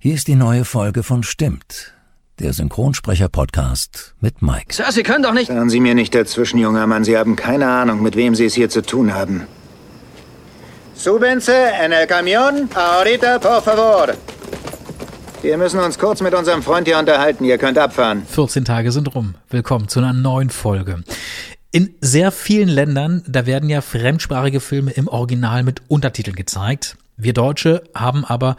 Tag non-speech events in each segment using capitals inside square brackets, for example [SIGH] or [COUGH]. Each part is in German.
Hier ist die neue Folge von Stimmt, der Synchronsprecher-Podcast mit Mike. Sir, Sie können doch nicht... Hören Sie mir nicht dazwischen, junger Mann. Sie haben keine Ahnung, mit wem Sie es hier zu tun haben. Súbense en el camión ahorita, por favor. Wir müssen uns kurz mit unserem Freund hier unterhalten. Ihr könnt abfahren. 14 Tage sind rum. Willkommen zu einer neuen Folge. In sehr vielen Ländern, da werden ja fremdsprachige Filme im Original mit Untertiteln gezeigt. Wir Deutsche haben aber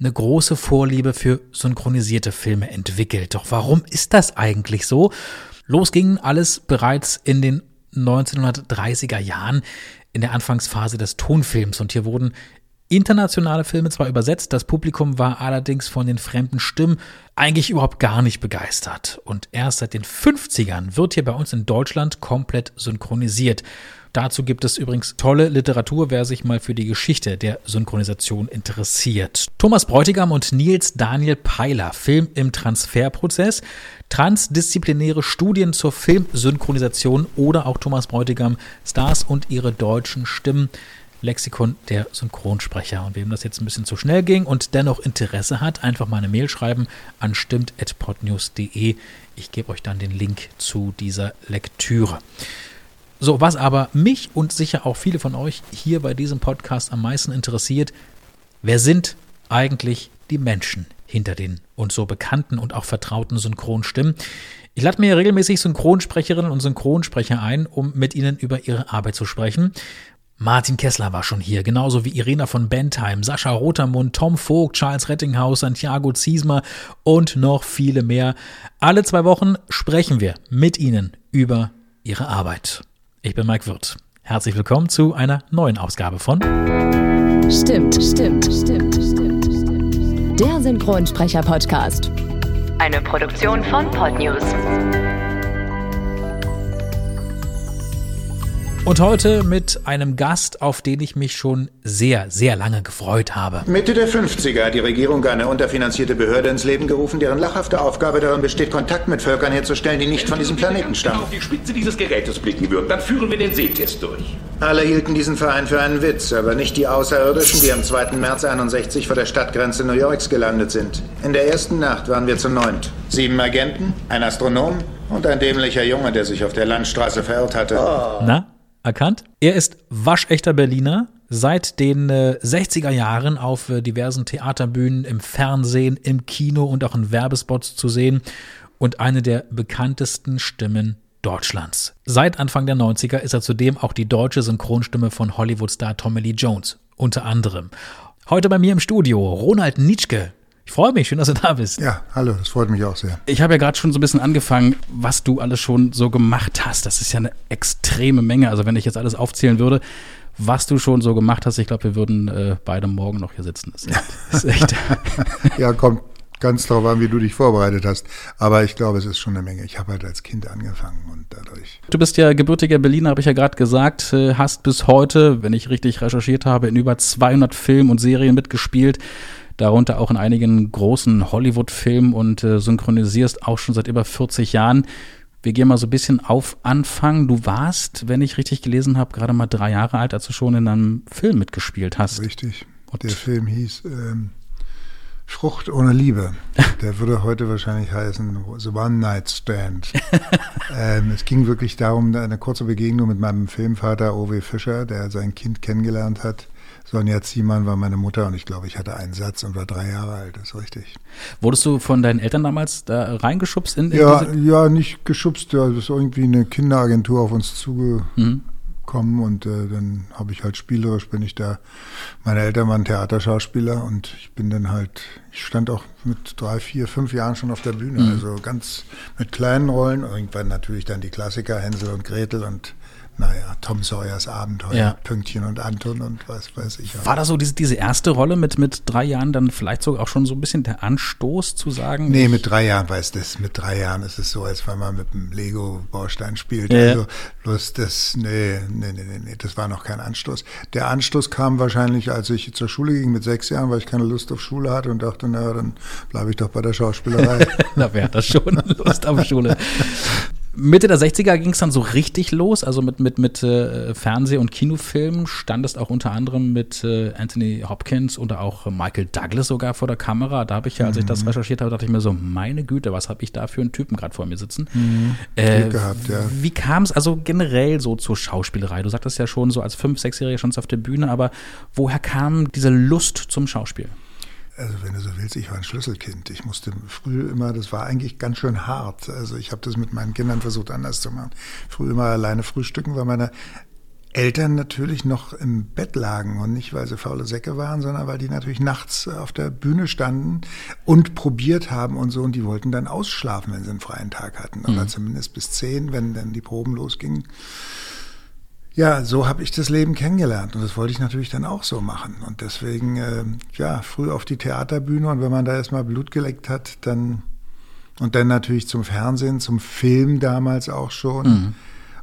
eine große Vorliebe für synchronisierte Filme entwickelt. Doch warum ist das eigentlich so? Los ging alles bereits in den 1930er Jahren in der Anfangsphase des Tonfilms und hier wurden internationale Filme zwar übersetzt, das Publikum war allerdings von den fremden Stimmen eigentlich überhaupt gar nicht begeistert. Und erst seit den 50ern wird hier bei uns in Deutschland komplett synchronisiert. Dazu gibt es übrigens tolle Literatur, wer sich mal für die Geschichte der Synchronisation interessiert. Thomas Bräutigam und Nils Daniel Peiler, Film im Transferprozess, transdisziplinäre Studien zur Filmsynchronisation oder auch Thomas Bräutigam, Stars und ihre deutschen Stimmen. Lexikon der Synchronsprecher. Und wem das jetzt ein bisschen zu schnell ging und dennoch Interesse hat, einfach mal eine Mail schreiben an stimmt.podnews.de. Ich gebe euch dann den Link zu dieser Lektüre. So, was aber mich und sicher auch viele von euch hier bei diesem Podcast am meisten interessiert, wer sind eigentlich die Menschen hinter den uns so bekannten und auch vertrauten Synchronstimmen? Ich lade mir regelmäßig Synchronsprecherinnen und Synchronsprecher ein, um mit ihnen über ihre Arbeit zu sprechen. Martin Kessler war schon hier, genauso wie Irena von Bentheim, Sascha Rotermund, Tom Vogt, Charles Rettinghaus, Santiago Ziesmer und noch viele mehr. Alle zwei Wochen sprechen wir mit ihnen über ihre Arbeit. Ich bin Mike Wirth. Herzlich willkommen zu einer neuen Ausgabe von Stimmt, stimmt, stimmt, stimmt, stimmt. Der Synchronsprecher-Podcast. Eine Produktion von Podnews. Und heute mit einem Gast, auf den ich mich schon sehr, sehr lange gefreut habe. Mitte der 50er hat die Regierung eine unterfinanzierte Behörde ins Leben gerufen, deren lachhafte Aufgabe darin besteht, Kontakt mit Völkern herzustellen, die nicht von diesem Planeten stammen. auf die Spitze dieses Gerätes blicken würden, dann führen wir den Sehtest durch. Alle hielten diesen Verein für einen Witz, aber nicht die Außerirdischen, die am 2. März 61 vor der Stadtgrenze New Yorks gelandet sind. In der ersten Nacht waren wir zu neunt. Sieben Agenten, ein Astronom und ein dämlicher Junge, der sich auf der Landstraße verirrt hatte. Na, erkannt? Er ist waschechter Berliner, seit den äh, 60er Jahren auf äh, diversen Theaterbühnen, im Fernsehen, im Kino und auch in Werbespots zu sehen und eine der bekanntesten Stimmen Deutschlands. Seit Anfang der 90er ist er zudem auch die deutsche Synchronstimme von Hollywood-Star Tommy Lee Jones, unter anderem. Heute bei mir im Studio Ronald Nitschke. Ich freue mich, schön, dass du da bist. Ja, hallo, das freut mich auch sehr. Ich habe ja gerade schon so ein bisschen angefangen, was du alles schon so gemacht hast. Das ist ja eine extreme Menge. Also wenn ich jetzt alles aufzählen würde, was du schon so gemacht hast, ich glaube, wir würden äh, beide morgen noch hier sitzen. Das ist, echt. [LAUGHS] Ja, kommt ganz darauf an, wie du dich vorbereitet hast. Aber ich glaube, es ist schon eine Menge. Ich habe halt als Kind angefangen und dadurch. Du bist ja gebürtiger Berliner, habe ich ja gerade gesagt, äh, hast bis heute, wenn ich richtig recherchiert habe, in über 200 Filmen und Serien mitgespielt, darunter auch in einigen großen Hollywood-Filmen und äh, synchronisierst auch schon seit über 40 Jahren. Wir gehen mal so ein bisschen auf Anfang. Du warst, wenn ich richtig gelesen habe, gerade mal drei Jahre alt, als du schon in einem Film mitgespielt hast. Richtig. Der Film hieß ähm, Frucht ohne Liebe. [LAUGHS] Der würde heute wahrscheinlich heißen The One Night Stand. [LAUGHS] ähm, es ging wirklich darum, eine kurze Begegnung mit meinem Filmvater Owe Fischer, der sein Kind kennengelernt hat. Sonja Ziemann war meine Mutter und ich glaube, ich hatte einen Satz und war drei Jahre alt, das ist richtig. Wurdest du von deinen Eltern damals da reingeschubst in, in Ja, ja, nicht geschubst, ja, es ist irgendwie eine Kinderagentur auf uns zugekommen und äh, dann habe ich halt spielerisch, bin ich da, meine Eltern waren Theaterschauspieler und ich bin dann halt, ich stand auch mit drei, vier, fünf Jahren schon auf der Bühne, also ganz mit kleinen Rollen, irgendwann natürlich dann die Klassiker, Hänsel und Gretel und naja, Tom Sawyers Abenteuer, Ja. Pünktchen und Anton und was weiß ich. War das so diese, diese erste Rolle mit, mit drei Jahren dann vielleicht sogar auch schon so ein bisschen der Anstoß zu sagen? Nee, mit drei Jahren weiß das. Mit drei Jahren ist es so, als wenn man mit einem Lego-Baustein spielt. Ja. Also bloß das, nee, nee, nee, nee, nee, das war noch kein Anstoß. Der Anstoß kam wahrscheinlich, als ich zur Schule ging mit sechs Jahren, weil ich keine Lust auf Schule hatte und dachte, naja, dann bleibe ich doch bei der Schauspielerei. Na, wer hat das schon? Lust auf Schule. [LAUGHS] Mitte der 60er ging es dann so richtig los, also mit, mit, mit äh, Fernseh- und Kinofilmen standest auch unter anderem mit äh, Anthony Hopkins oder auch Michael Douglas sogar vor der Kamera. Da habe ich ja, als ich das recherchiert habe, dachte ich mir so, meine Güte, was habe ich da für einen Typen gerade vor mir sitzen. Äh, Glück gehabt, ja. Wie kam es also generell so zur Schauspielerei? Du sagtest ja schon so als Fünf-, Sechsjähriger schon auf der Bühne, aber woher kam diese Lust zum Schauspiel? Also wenn du so willst, ich war ein Schlüsselkind. Ich musste früh immer, das war eigentlich ganz schön hart. Also ich habe das mit meinen Kindern versucht anders zu machen. Früh immer alleine frühstücken, weil meine Eltern natürlich noch im Bett lagen und nicht, weil sie faule Säcke waren, sondern weil die natürlich nachts auf der Bühne standen und probiert haben und so und die wollten dann ausschlafen, wenn sie einen freien Tag hatten. Oder zumindest bis zehn, wenn dann die Proben losgingen. Ja, so habe ich das Leben kennengelernt und das wollte ich natürlich dann auch so machen. Und deswegen, äh, ja, früh auf die Theaterbühne und wenn man da erstmal Blut geleckt hat, dann und dann natürlich zum Fernsehen, zum Film damals auch schon.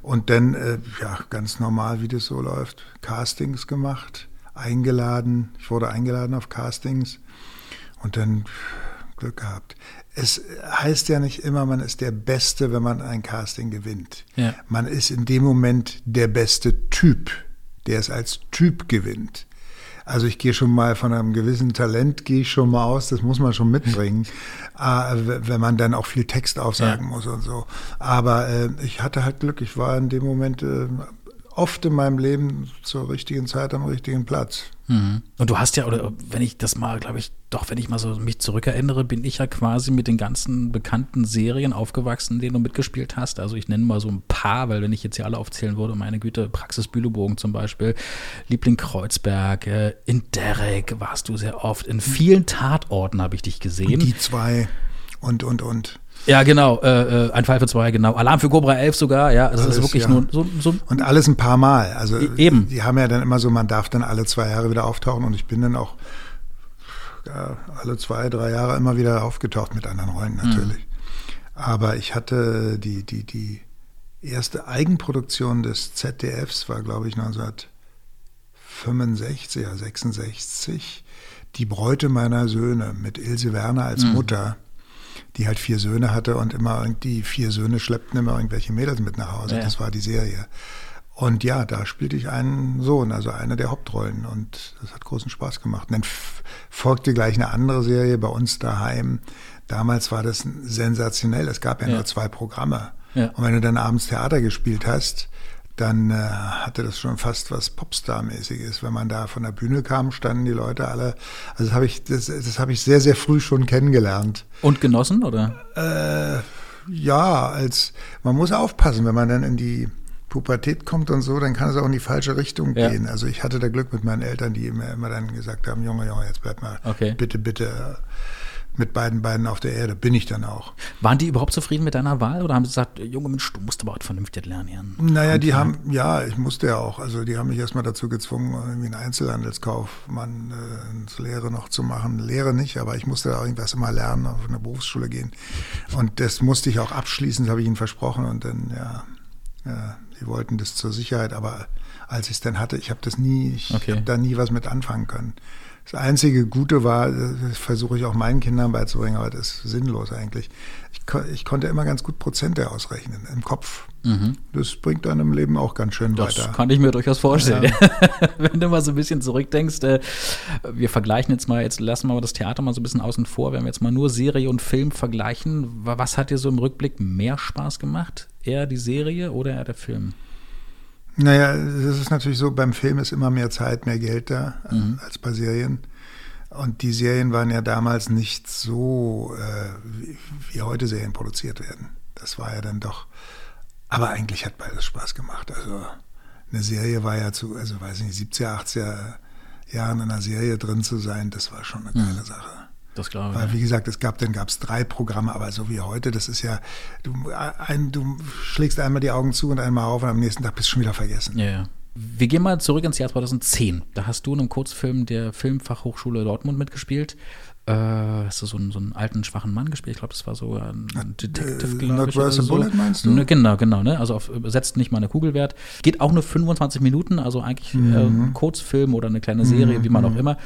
Und dann, äh, ja, ganz normal, wie das so läuft, Castings gemacht, eingeladen. Ich wurde eingeladen auf Castings und dann Glück gehabt. Es heißt ja nicht immer, man ist der Beste, wenn man ein Casting gewinnt. Ja. Man ist in dem Moment der beste Typ, der es als Typ gewinnt. Also ich gehe schon mal von einem gewissen Talent, gehe ich schon mal aus, das muss man schon mitbringen, [LAUGHS] äh, wenn man dann auch viel Text aufsagen Ja. muss und so. Aber äh, ich hatte halt Glück, ich war in dem Moment äh, oft in meinem Leben zur richtigen Zeit am richtigen Platz. Mhm. Und du hast ja, oder wenn ich das mal, glaube ich, doch, wenn ich mal so mich zurückerinnere, bin ich ja quasi mit den ganzen bekannten Serien aufgewachsen, denen du mitgespielt hast. Also ich nenne mal so ein paar, weil wenn ich jetzt hier alle aufzählen würde, meine Güte, Praxis Bülobogen zum Beispiel, Liebling Kreuzberg, äh, in Derek warst du sehr oft, in vielen Tatorten habe ich dich gesehen. Die zwei und, und, und. ja, genau, äh, äh, ein Fall für zwei, genau. Alarm für Cobra 11 sogar, ja, das ist Alles, wirklich ja. nur so, so Und alles ein paar Mal. Also E- eben. Die haben ja dann immer so, man darf dann alle zwei Jahre wieder auftauchen und ich bin dann auch alle zwei, drei Jahre immer wieder aufgetaucht mit anderen Rollen natürlich. Aber ich hatte die, die, die erste Eigenproduktion des ZDFs war, glaube ich, 1965 oder 66. Die Bräute meiner Söhne mit Ilse Werner als Mutter, die halt vier Söhne hatte und immer die vier Söhne schleppten immer irgendwelche Mädels mit nach Hause. Ja. Das war die Serie. Und ja, da spielte ich einen Sohn, also eine der Hauptrollen. Und das hat großen Spaß gemacht. Und dann folgte gleich eine andere Serie bei uns daheim. Damals war das sensationell. Es gab ja, Ja. nur zwei Programme. Ja. Und wenn du dann abends Theater gespielt hast, dann äh, hatte das schon fast was Popstar-mäßiges. Wenn man da von der Bühne kam, standen die Leute alle. Also das habe ich, das, das habe ich sehr, sehr früh schon kennengelernt. und genossen, oder? Äh, ja, als man muss aufpassen, wenn man dann in die Pubertät kommt und so, dann kann es auch in die falsche Richtung Ja. gehen. Also ich hatte da Glück mit meinen Eltern, die mir immer dann gesagt haben, Junge, Junge, jetzt bleib mal Okay. bitte, bitte äh, mit beiden Beinen auf der Erde. Bin ich dann auch. Waren die überhaupt zufrieden mit deiner Wahl oder haben sie gesagt, Junge Mensch, du musst aber was vernünftig lernen, Jan? Naja, die haben, ja, ich musste ja auch. Also die haben mich erstmal dazu gezwungen, irgendwie einen Einzelhandelskaufmann äh, Lehre noch zu machen. Lehre nicht, aber ich musste da irgendwas immer lernen, auf eine Berufsschule gehen. Und das musste ich auch abschließen, das habe ich ihnen versprochen. Und dann, ja, ja die wollten das zur Sicherheit, aber als ich es dann hatte, ich habe das nie, ich Okay. habe da nie was mit anfangen können. Das einzige Gute war, das versuche ich auch meinen Kindern beizubringen, aber das ist sinnlos eigentlich. Ich, ich konnte immer ganz gut Prozente ausrechnen im Kopf. Das bringt dann im Leben auch ganz schön Mhm. Das weiter. kann ich mir durchaus vorstellen. [LAUGHS] Wenn du mal so ein bisschen zurückdenkst, äh, wir vergleichen jetzt mal, jetzt lassen wir mal das Theater mal so ein bisschen außen vor, wenn wir jetzt mal nur Serie und Film vergleichen, wa- was hat dir so im Rückblick mehr Spaß gemacht? Eher die Serie oder eher der Film? Naja, das ist natürlich so, beim Film ist immer mehr Zeit, mehr Geld da Mhm. als bei Serien. Und die Serien waren ja damals nicht so, äh, wie, wie heute Serien produziert werden. Das war ja dann doch, aber eigentlich hat beides Spaß gemacht. Also eine Serie war ja zu, also weiß ich nicht, 70er, 80er Jahren in einer Serie drin zu sein, das war schon eine geile Sache. Das glaube Weil, ich. wie gesagt, es gab, dann gab es drei Programme, aber so wie heute, das ist ja, du, ein, du schlägst einmal die Augen zu und einmal auf und am nächsten Tag bist du schon wieder vergessen. Ja, ja. Wir gehen mal zurück ins Jahr 2010. Da hast du in einem Kurzfilm der Filmfachhochschule Dortmund mitgespielt. Äh, hast du so einen, so einen alten, schwachen Mann gespielt? Ich glaube, das war so ein Detective, äh, glaube Not ich. Worth a so. Bullet, meinst du? Ne, Genau, genau. Ne? Also auf, setzt nicht mal eine Kugel wert. Geht auch nur 25 Minuten, also eigentlich äh, Mhm. ein Kurzfilm oder eine kleine Serie, wie man auch immer.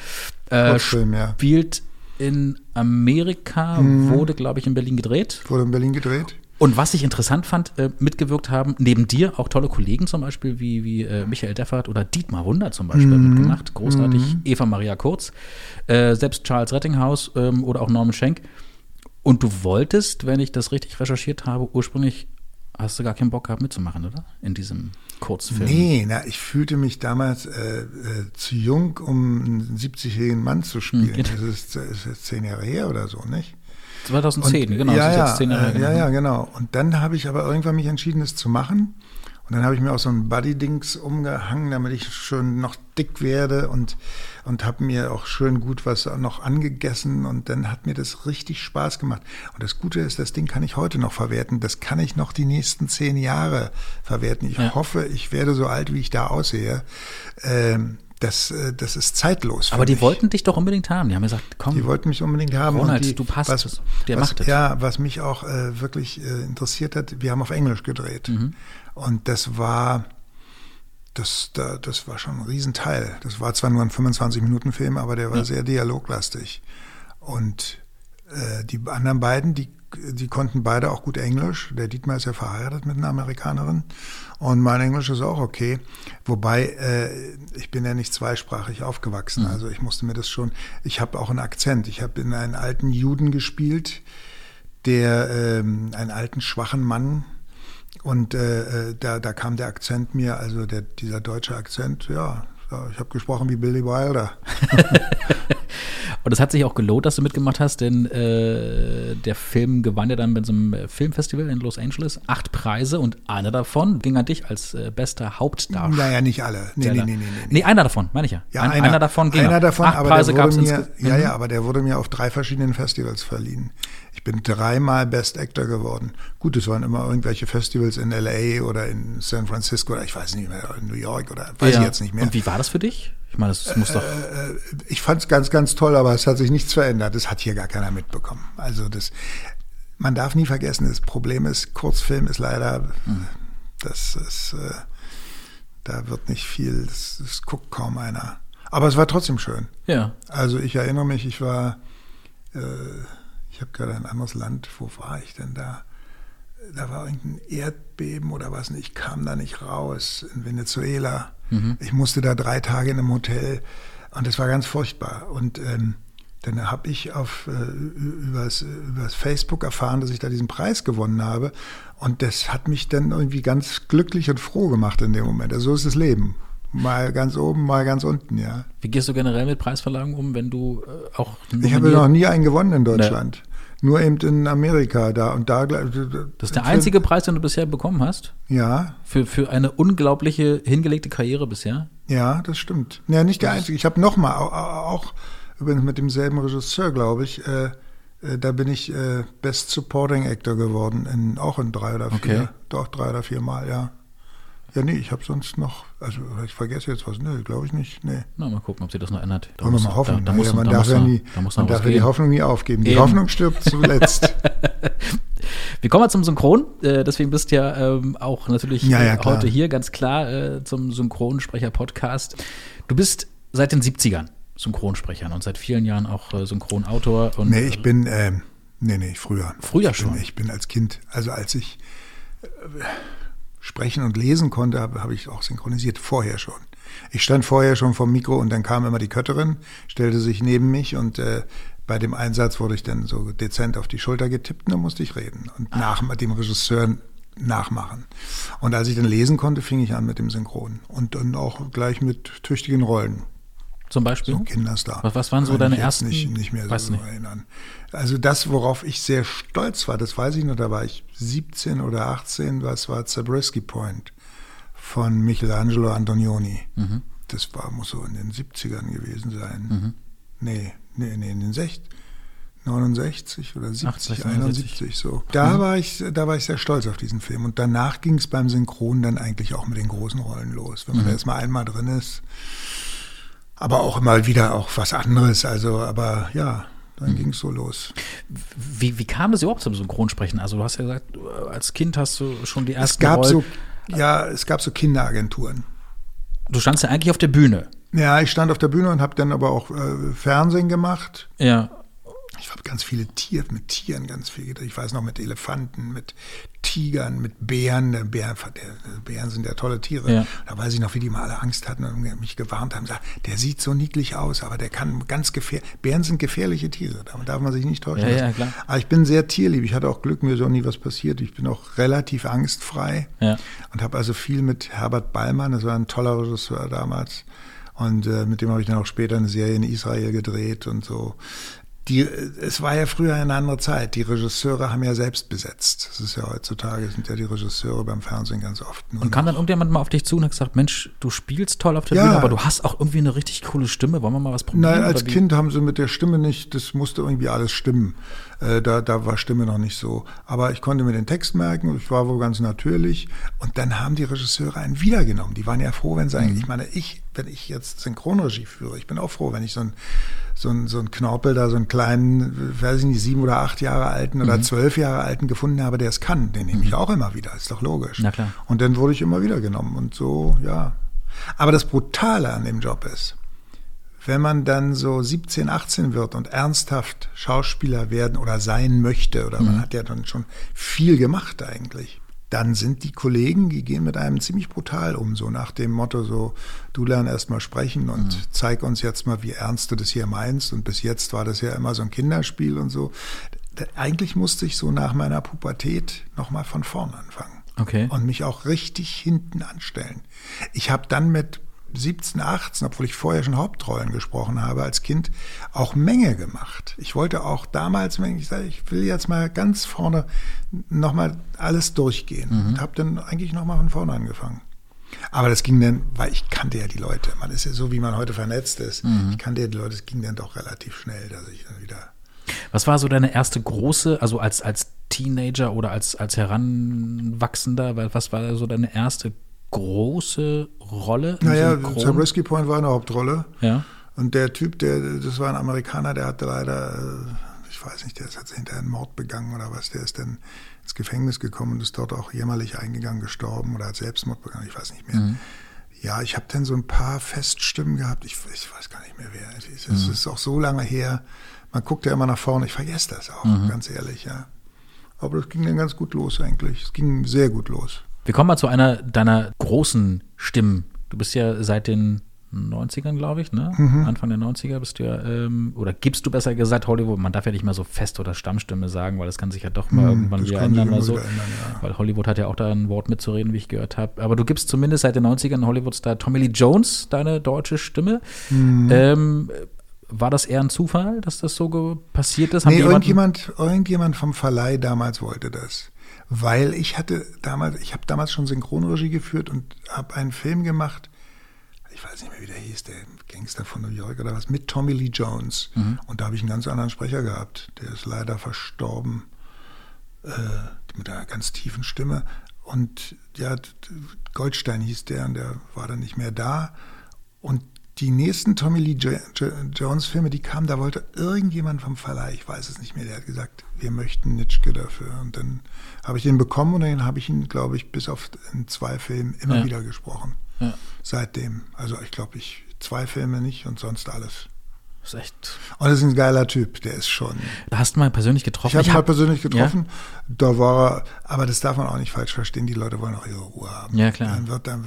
Äh, Kurzfilm, ja. Spielt in Amerika, Mhm. wurde, glaube ich, in Berlin gedreht. Wurde in Berlin gedreht. Und was ich interessant fand, äh, mitgewirkt haben, neben dir auch tolle Kollegen zum Beispiel, wie, wie äh, Michael Deffert oder Dietmar Wunder zum Beispiel Mhm. mitgemacht. Großartig. Eva Maria Kurz, äh, selbst Charles Rettinghaus ähm, oder auch Norman Schenk. Und du wolltest, wenn ich das richtig recherchiert habe, ursprünglich hast du gar keinen Bock gehabt mitzumachen, oder? In diesem Kurzfilm. Nee, na, ich fühlte mich damals äh, äh, zu jung, um einen 70-jährigen Mann zu spielen. Hm, Das ist, das ist jetzt zehn Jahre her oder so, nicht? 2010, Und- genau. Ja, das ja, Jahre her, ja, ja, genau. Und dann habe ich aber irgendwann mich entschieden, es zu machen. Und dann habe ich mir auch so ein Buddy-Dings umgehangen, damit ich schön noch dick werde und, und habe mir auch schön gut was noch angegessen. Und dann hat mir das richtig Spaß gemacht. Und das Gute ist, das Ding kann ich heute noch verwerten. Das kann ich noch die nächsten zehn Jahre verwerten. Ich Ja. hoffe, ich werde so alt, wie ich da aussehe. Ähm, das, äh, das ist zeitlos. Aber die mich. wollten dich doch unbedingt haben. Die haben gesagt, komm, Die wollten mich unbedingt haben. Ronald, und die, du passt, was, der was, macht es. Ja, was mich auch äh, wirklich äh, interessiert hat, wir haben auf Englisch gedreht. Mhm. Und das war, das, da, das war schon ein Riesenteil. Das war zwar nur ein 25-Minuten-Film, aber der war sehr dialoglastig. Und äh, die anderen beiden, die, die konnten beide auch gut Englisch. Der Dietmar ist ja verheiratet mit einer Amerikanerin. Und mein Englisch ist auch okay. Wobei, äh, ich bin ja nicht zweisprachig aufgewachsen. Also ich musste mir das schon, ich habe auch einen Akzent. Ich habe in einen alten Juden gespielt, der ähm, einen alten, schwachen Mann. Und äh, äh, da, da kam der Akzent mir, also der, dieser deutsche Akzent, ja, ich habe gesprochen wie Billy Wilder. [LAUGHS] Und es hat sich auch gelohnt, dass du mitgemacht hast, denn äh, der Film gewann ja dann bei so einem äh, Filmfestival in Los Angeles acht Preise und einer davon ging an dich als äh, bester Hauptdarsteller. Naja, nicht alle. Nee, nee, nee, nee, nee. Nee, einer davon, meine ich ja. Ja, Ein, einer, einer davon ging. Einer er. davon, Acht aber Preise gab es ja, ja, aber der wurde mir auf drei verschiedenen Festivals verliehen. Ich bin dreimal Best Actor geworden. Gut, es waren immer irgendwelche Festivals in LA oder in San Francisco oder ich weiß nicht mehr, in New York oder weiß Ja. ich jetzt nicht mehr. Und wie war das für dich? Ich meine, das muss doch. ich fand es ganz, ganz toll, aber es hat sich nichts verändert. Das hat hier gar keiner mitbekommen. Also das, man darf nie vergessen, das Problem ist, Kurzfilm ist leider, das ist, äh, da wird nicht viel, das, das guckt kaum einer. Aber es war trotzdem schön. ja. Also ich erinnere mich, ich war, äh, ich habe gerade ein anderes Land, wo war ich denn da? Da war irgendein Erdbeben oder was, und ich kam da nicht raus in Venezuela. Ich musste da drei Tage in einem Hotel und das war ganz furchtbar. Und ähm, dann habe ich auf, äh, übers, übers Facebook erfahren, dass ich da diesen Preis gewonnen habe. Und das hat mich dann irgendwie ganz glücklich und froh gemacht in dem Moment. Also so ist das Leben. Mal ganz oben, mal ganz unten, ja. Wie gehst du generell mit Preisverlagen um, wenn du äh, auch. Ich habe noch nie einen gewonnen in Deutschland. Nur eben in Amerika da und da. Das ist der einzige Preis, den du bisher bekommen hast? Ja, Für, für eine unglaubliche hingelegte Karriere bisher? ja, das stimmt. Ja, nicht der einzige. Ich habe noch mal auch, auch übrigens mit demselben Regisseur, glaube ich. Äh, äh, da bin ich äh, Best Supporting Actor geworden, in, auch in drei oder vier. Okay. Doch drei oder vier Mal, ja. Ja, nee, ich habe sonst noch, also ich vergesse jetzt was, nee, glaube ich nicht, nee. Na, mal gucken, ob sich das noch ändert. Da Wollen wir mal hoffen. Da, da Ja, muss, man da darf ja nie, da muss man darf ja die. Hoffnung nie aufgeben. Die Eben. Hoffnung stirbt zuletzt. [LAUGHS] Wir kommen mal zum Synchron. Äh, deswegen bist du ja ähm, auch natürlich Ja, ja, äh, heute hier ganz klar äh, zum Synchronsprecher-Podcast. Du bist seit den 70ern Synchronsprechern und seit vielen Jahren auch äh, Synchronautor. Und, Nee, ich bin, ähm, nee, nee, früher. Früher ich bin, schon? Ich bin als Kind, also als ich äh, sprechen und lesen konnte, habe habe ich auch synchronisiert, vorher schon. Ich stand vorher schon vom Mikro und dann kam immer die Kötterin, stellte sich neben mich und äh, bei dem Einsatz wurde ich dann so dezent auf die Schulter getippt und dann musste ich reden und nach dem Regisseur nachmachen. Und als ich dann lesen konnte, fing ich an mit dem Synchron und dann auch gleich mit tüchtigen Rollen. Zum Beispiel. So Kinderstar. Was- was waren so Kann deine ersten- Nicht, nicht mehr Weiß so nicht. erinnern. Also das, worauf ich sehr stolz war, das weiß ich noch, da war ich 17 oder 18, das war Zabriskie Point von Michelangelo Antonioni. Mhm. Das war, muss so in den 70ern gewesen sein. Nee, nee, nee, in den 60 69 oder 70, 80, 71 so. Mhm. Da war ich, da war ich sehr stolz auf diesen Film. Und danach ging es beim Synchron dann eigentlich auch mit den großen Rollen los. Wenn man Mhm. da jetzt mal einmal drin ist, aber auch immer wieder auch was anderes. Also, aber ja, dann Mhm. ging es so los. Wie, wie kam das überhaupt zum Synchronsprechen? Also du hast ja gesagt, als Kind hast du schon die Es ersten gab Rollen. so, ja, es gab so Kinderagenturen. Du standst ja eigentlich auf der Bühne. Ja, ich stand auf der Bühne und habe dann aber auch äh, Fernsehen gemacht. Ja. Ich habe ganz viele Tiere, mit Tieren ganz viel gedreht. Ich weiß noch, mit Elefanten, mit Tigern, mit Bären. Der Bär, der, Bären sind ja tolle Tiere. Ja. Da weiß ich noch, wie die mal alle Angst hatten und mich gewarnt haben. Gesagt, der sieht so niedlich aus, aber der kann ganz gefährlich. Bären sind gefährliche Tiere, da darf man sich nicht täuschen. Ja, ja, klar. Aber ich bin sehr tierlieb. Ich hatte auch Glück, mir ist auch nie was passiert. Ich bin auch relativ angstfrei Ja. und habe also viel mit Herbert Ballmann, das war ein toller Regisseur damals. Und äh, mit dem habe ich dann auch später eine Serie in Israel gedreht und so. Die, es war ja früher eine andere Zeit. Die Regisseure haben ja selbst besetzt. Das ist ja heutzutage, sind ja die Regisseure beim Fernsehen ganz oft. Und kam dann irgendjemand mal auf dich zu und hat gesagt, Mensch, du spielst toll auf der Ja. Bühne, aber du hast auch irgendwie eine richtig coole Stimme. Wollen wir mal was probieren? Nein, als? Kind haben sie mit der Stimme nicht, das musste irgendwie alles stimmen. Äh, da, da war Stimme noch nicht so. Aber ich konnte mir den Text merken, ich war wohl ganz natürlich. Und dann haben die Regisseure einen wiedergenommen. Die waren ja froh, wenn sie eigentlich, ich meine, ich, wenn ich jetzt Synchronregie führe, ich bin auch froh, wenn ich so ein so ein, so ein Knorpel da, so einen kleinen, weiß ich nicht, sieben oder acht Jahre alten oder zwölf Jahre alten gefunden habe, der es kann. Den nehme ich auch immer wieder, ist doch logisch. Na klar. Und dann wurde ich immer wieder genommen und so, ja. Aber das Brutale an dem Job ist, wenn man dann so 17, 18 wird und ernsthaft Schauspieler werden oder sein möchte, oder man hat ja dann schon viel gemacht eigentlich, dann sind die Kollegen, die gehen mit einem ziemlich brutal um, so nach dem Motto so, du lern erst mal sprechen und zeig uns jetzt mal, wie ernst du das hier meinst. Und bis jetzt war das ja immer so ein Kinderspiel und so. Eigentlich musste ich so nach meiner Pubertät nochmal von vorn anfangen Okay. und mich auch richtig hinten anstellen. Ich habe dann mit 17, 18, obwohl ich vorher schon Hauptrollen gesprochen habe als Kind, auch Menge gemacht. Ich wollte auch damals, wenn ich sage, ich will jetzt mal ganz vorne nochmal alles durchgehen und habe dann eigentlich nochmal von vorne angefangen. Aber das ging dann, weil ich kannte ja die Leute. Man ist ja so, wie man heute vernetzt ist. Ich kannte ja die Leute, es ging dann doch relativ schnell, dass ich dann wieder Was war so deine erste große, also als, als Teenager oder als, als Heranwachsender, wa- was war so deine erste große Rolle? Naja? Zabriskie Point war eine Hauptrolle. Ja. Und der Typ, der, das war ein Amerikaner, der hatte leider, äh, ich weiß nicht, der hat hinterher einen Mord begangen oder was, der ist dann ins Gefängnis gekommen und ist dort auch jämmerlich eingegangen, gestorben oder hat Selbstmord begangen, ich weiß nicht mehr. Ja, ich habe dann so ein paar Feststimmen gehabt, ich, ich weiß gar nicht mehr wer. Es ist, es ist auch so lange her. Man guckt ja immer nach vorne, ich vergesse das auch, ganz ehrlich, ja. Aber das ging dann ganz gut los eigentlich. Es ging sehr gut los. Wir kommen mal zu einer deiner großen Stimmen. Du bist ja seit den 90ern, glaube ich, ne? Mhm. Anfang der 90er bist du ja, ähm, oder gibst du besser gesagt Hollywood, man darf ja nicht mehr so Fest- oder Stammstimme sagen, weil das kann sich ja doch mal irgendwann Mhm, das wieder ändern immer so. wieder ändern, ja. Weil Hollywood hat ja auch da ein Wort mitzureden, wie ich gehört habe. Aber du gibst zumindest seit den 90ern Hollywood-Star Tommy Lee Jones deine deutsche Stimme. Mhm. Ähm, war das eher ein Zufall, dass das so passiert ist? Haben Nee, irgendjemand, irgendjemand vom Verleih damals wollte das. Weil ich hatte damals, ich habe damals schon Synchronregie geführt und habe einen Film gemacht, ich weiß nicht mehr, wie der hieß, der Gangster von New York oder was, mit Tommy Lee Jones. Und da habe ich einen ganz anderen Sprecher gehabt. Der ist leider verstorben äh, mit einer ganz tiefen Stimme. Und ja, Goldstein hieß der und der war dann nicht mehr da. Und die nächsten Tommy Lee Jo- Jo- Jones Filme, die kamen, da wollte irgendjemand vom Verleih, ich weiß es nicht mehr, der hat gesagt, wir möchten Nitschke dafür. Und dann habe ich den bekommen und dann habe ich ihn, glaube ich, bis auf in zwei Filmen immer Ja. wieder gesprochen. Ja. Seitdem. Also ich glaube, ich zwei Filme nicht und sonst alles. Das ist echt. Und das ist ein geiler Typ, der ist schon. Da hast du mal persönlich getroffen. Ich habe ihn mal persönlich getroffen. Da war er, aber das darf man auch nicht falsch verstehen. Die Leute wollen auch ihre Ruhe haben. Ja, klar. Dann wird dann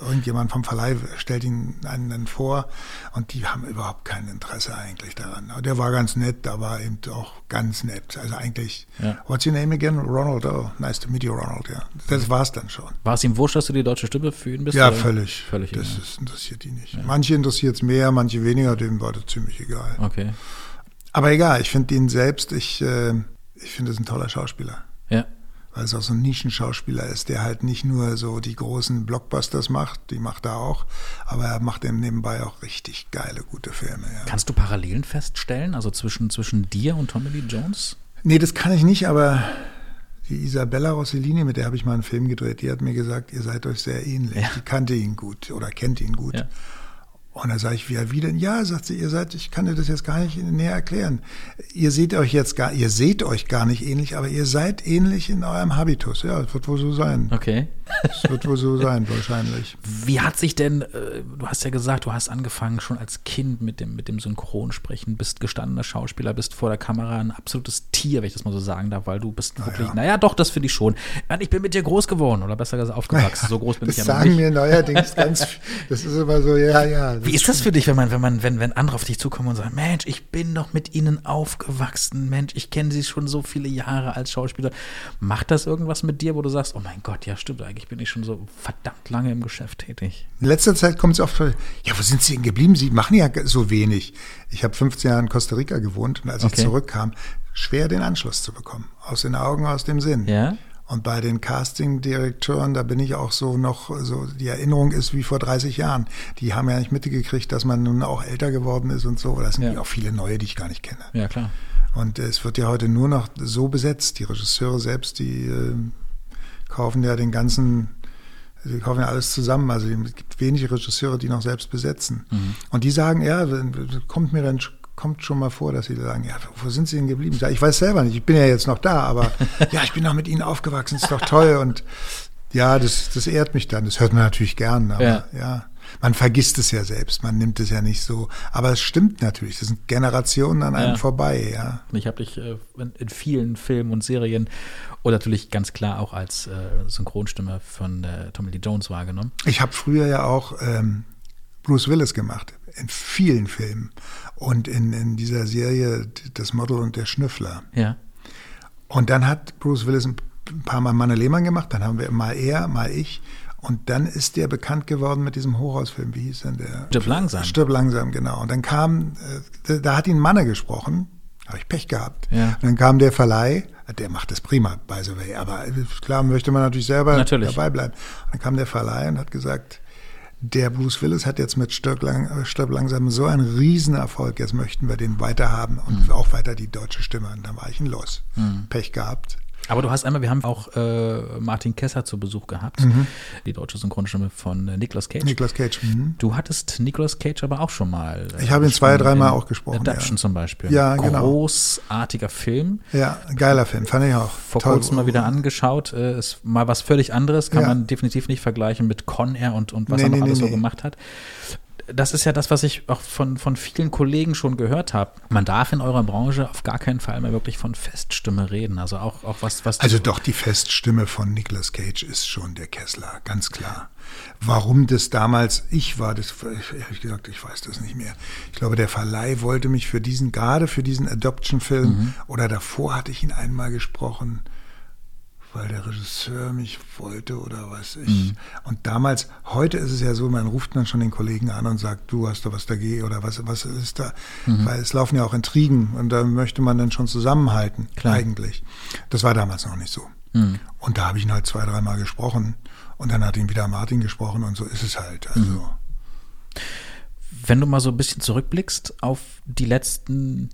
irgendjemand vom Verleih stellt ihn einen dann vor und die haben überhaupt kein Interesse eigentlich daran. Aber Der war ganz nett, da war eben auch ganz nett. Also eigentlich, Ja. what's your name again? Ronald. Oh, nice to meet you, Ronald. Ja, das war's dann schon. War es ihm wurscht, dass du die deutsche Stimme für ihn bist? Ja, völlig. Völlig. Das ist, interessiert die nicht. Manche interessiert es mehr, manche weniger. Dem war das ziemlich egal. Okay. Aber egal, ich finde ihn selbst, ich, äh, ich finde es ein toller Schauspieler. Ja. Weil es auch so ein Nischenschauspieler ist, der halt nicht nur so die großen Blockbusters macht, die macht er auch, aber er macht eben nebenbei auch richtig geile, gute Filme. Ja. Kannst du Parallelen feststellen, also zwischen, zwischen dir und Tommy Lee Jones? Nee, das kann ich nicht, aber die Isabella Rossellini, mit der habe ich mal einen Film gedreht, die hat mir gesagt, ihr seid euch sehr ähnlich. Ja. Die kannte ihn gut oder kennt ihn gut. Ja. Und da sage ich, wie, wie denn? Ja, sagt sie, ihr seid, ich kann dir das jetzt gar nicht näher erklären. Ihr seht euch jetzt gar, ihr seht euch gar nicht ähnlich, aber ihr seid ähnlich in eurem Habitus. Ja, es wird wohl so sein. Okay. Es wird wohl so sein, [LAUGHS] wahrscheinlich. Wie hat sich denn, äh, du hast ja gesagt, du hast angefangen schon als Kind mit dem, mit dem Synchronsprechen, bist gestandener Schauspieler, bist vor der Kamera ein absolutes Tier, wenn ich das mal so sagen darf, weil du bist wirklich, ja. naja, doch, das finde ich schon. Ich bin mit dir groß geworden oder besser gesagt aufgewachsen. [LAUGHS] So groß bin das ich ja sagen nicht. mir neuerdings ganz, [LAUGHS] das ist immer so, ja, ja. Wie ist das für dich, wenn man, wenn man, wenn, wenn andere auf dich zukommen und sagen, Mensch, ich bin doch mit ihnen aufgewachsen, Mensch, ich kenne sie schon so viele Jahre als Schauspieler. Macht das irgendwas mit dir, wo du sagst, oh mein Gott, ja, stimmt, eigentlich bin ich schon so verdammt lange im Geschäft tätig? In letzter Zeit kommt es oft, ja, wo sind Sie denn geblieben? Sie machen ja so wenig. Ich habe 15 Jahre in Costa Rica gewohnt und als Okay. ich zurückkam, schwer den Anschluss zu bekommen. Aus den Augen, aus dem Sinn. Ja? Und bei den Casting-Direkteuren, da bin ich auch so noch, so die Erinnerung ist wie vor 30 Jahren. Die haben ja nicht mitgekriegt, dass man nun auch älter geworden ist und so. Das sind Ja. auch viele neue, die ich gar nicht kenne. Ja, klar. Und es wird ja heute nur noch so besetzt. Die Regisseure selbst, die äh, kaufen ja den ganzen, die kaufen ja alles zusammen. Also es gibt wenige Regisseure, die noch selbst besetzen. Und die sagen, ja, kommt mir dann kommt schon mal vor, dass sie sagen, ja, wo sind Sie denn geblieben? Ich weiß selber nicht, ich bin ja jetzt noch da, aber [LAUGHS] ja, ich bin noch mit Ihnen aufgewachsen, ist doch toll. Und ja, das, das ehrt mich dann. Das hört man natürlich gern, aber Ja. ja. Man vergisst es ja selbst, man nimmt es ja nicht so. Aber es stimmt natürlich, das sind Generationen an einem Ja. vorbei, ja. Ich habe dich äh, in, in vielen Filmen und Serien und natürlich ganz klar auch als äh, Synchronstimme von äh, Tommy Lee Jones wahrgenommen. Ich habe früher ja auch ähm, Bruce Willis gemacht, in vielen Filmen. Und in, in dieser Serie Das Model und der Schnüffler. Ja. Und dann hat Bruce Willis ein paar Mal Manne Lehmann gemacht, dann haben wir mal er, mal ich. Und dann ist der bekannt geworden mit diesem Hochhausfilm. Wie hieß denn der? Stirb langsam. Stirb langsam, genau. Und dann kam, äh, da- hat ihn Manne gesprochen. Habe ich Pech gehabt. Ja. Und dann kam der Verleih, der macht das prima, by the way. Aber äh, klar möchte man natürlich selber Natürlich. dabei bleiben. Und dann kam der Verleih und hat gesagt, der Bruce Willis hat jetzt mit Stirb, lang, äh, Stirb langsam so einen Riesenerfolg. Jetzt möchten wir den weiterhaben und Mhm. auch weiter die deutsche Stimme. Und dann war ich ein Los. Pech gehabt. Aber du hast einmal, wir haben auch äh, Martin Kesser zu Besuch gehabt, die deutsche Synchronstimme von äh, Nicolas Cage. Nicolas Cage. Mhm. Du hattest Nicolas Cage aber auch schon mal. äh, Ich habe ihn zwei, dreimal auch gesprochen, Adaption ja. zum Beispiel. Ja, genau. Großartiger Film. Ja, geiler Film, fand ich auch. Vor Toll. kurzem mal wieder angeschaut. Äh, ist mal was völlig anderes, kann Ja. man definitiv nicht vergleichen mit Con Air und, und was Nee, er noch nee, alles nee, so gemacht hat. Das ist ja das, was ich auch von, von vielen Kollegen schon gehört habe. Man darf in eurer Branche auf gar keinen Fall mehr wirklich von Feststimme reden. Also auch, auch was, was Also doch, die Feststimme von Nicolas Cage ist schon der Kessler, ganz klar. Warum das damals ich war, das ehrlich gesagt, ich weiß das nicht mehr. Ich glaube, der Verleih wollte mich für diesen, gerade für diesen Adoption-Film, Mhm. oder davor hatte ich ihn einmal gesprochen, weil der Regisseur mich wollte oder was ich. Mhm. Und damals, heute ist es ja so, man ruft dann schon den Kollegen an und sagt, du hast da was dagegen oder was, was ist da? Mhm. Weil es laufen ja auch Intrigen und da möchte man dann schon zusammenhalten, Klar. eigentlich. Das war damals noch nicht so. Mhm. Und da habe ich ihn halt zwei, dreimal gesprochen und dann hat ihn wieder Martin gesprochen und so ist es halt. Also Mhm. Wenn du mal so ein bisschen zurückblickst auf die letzten,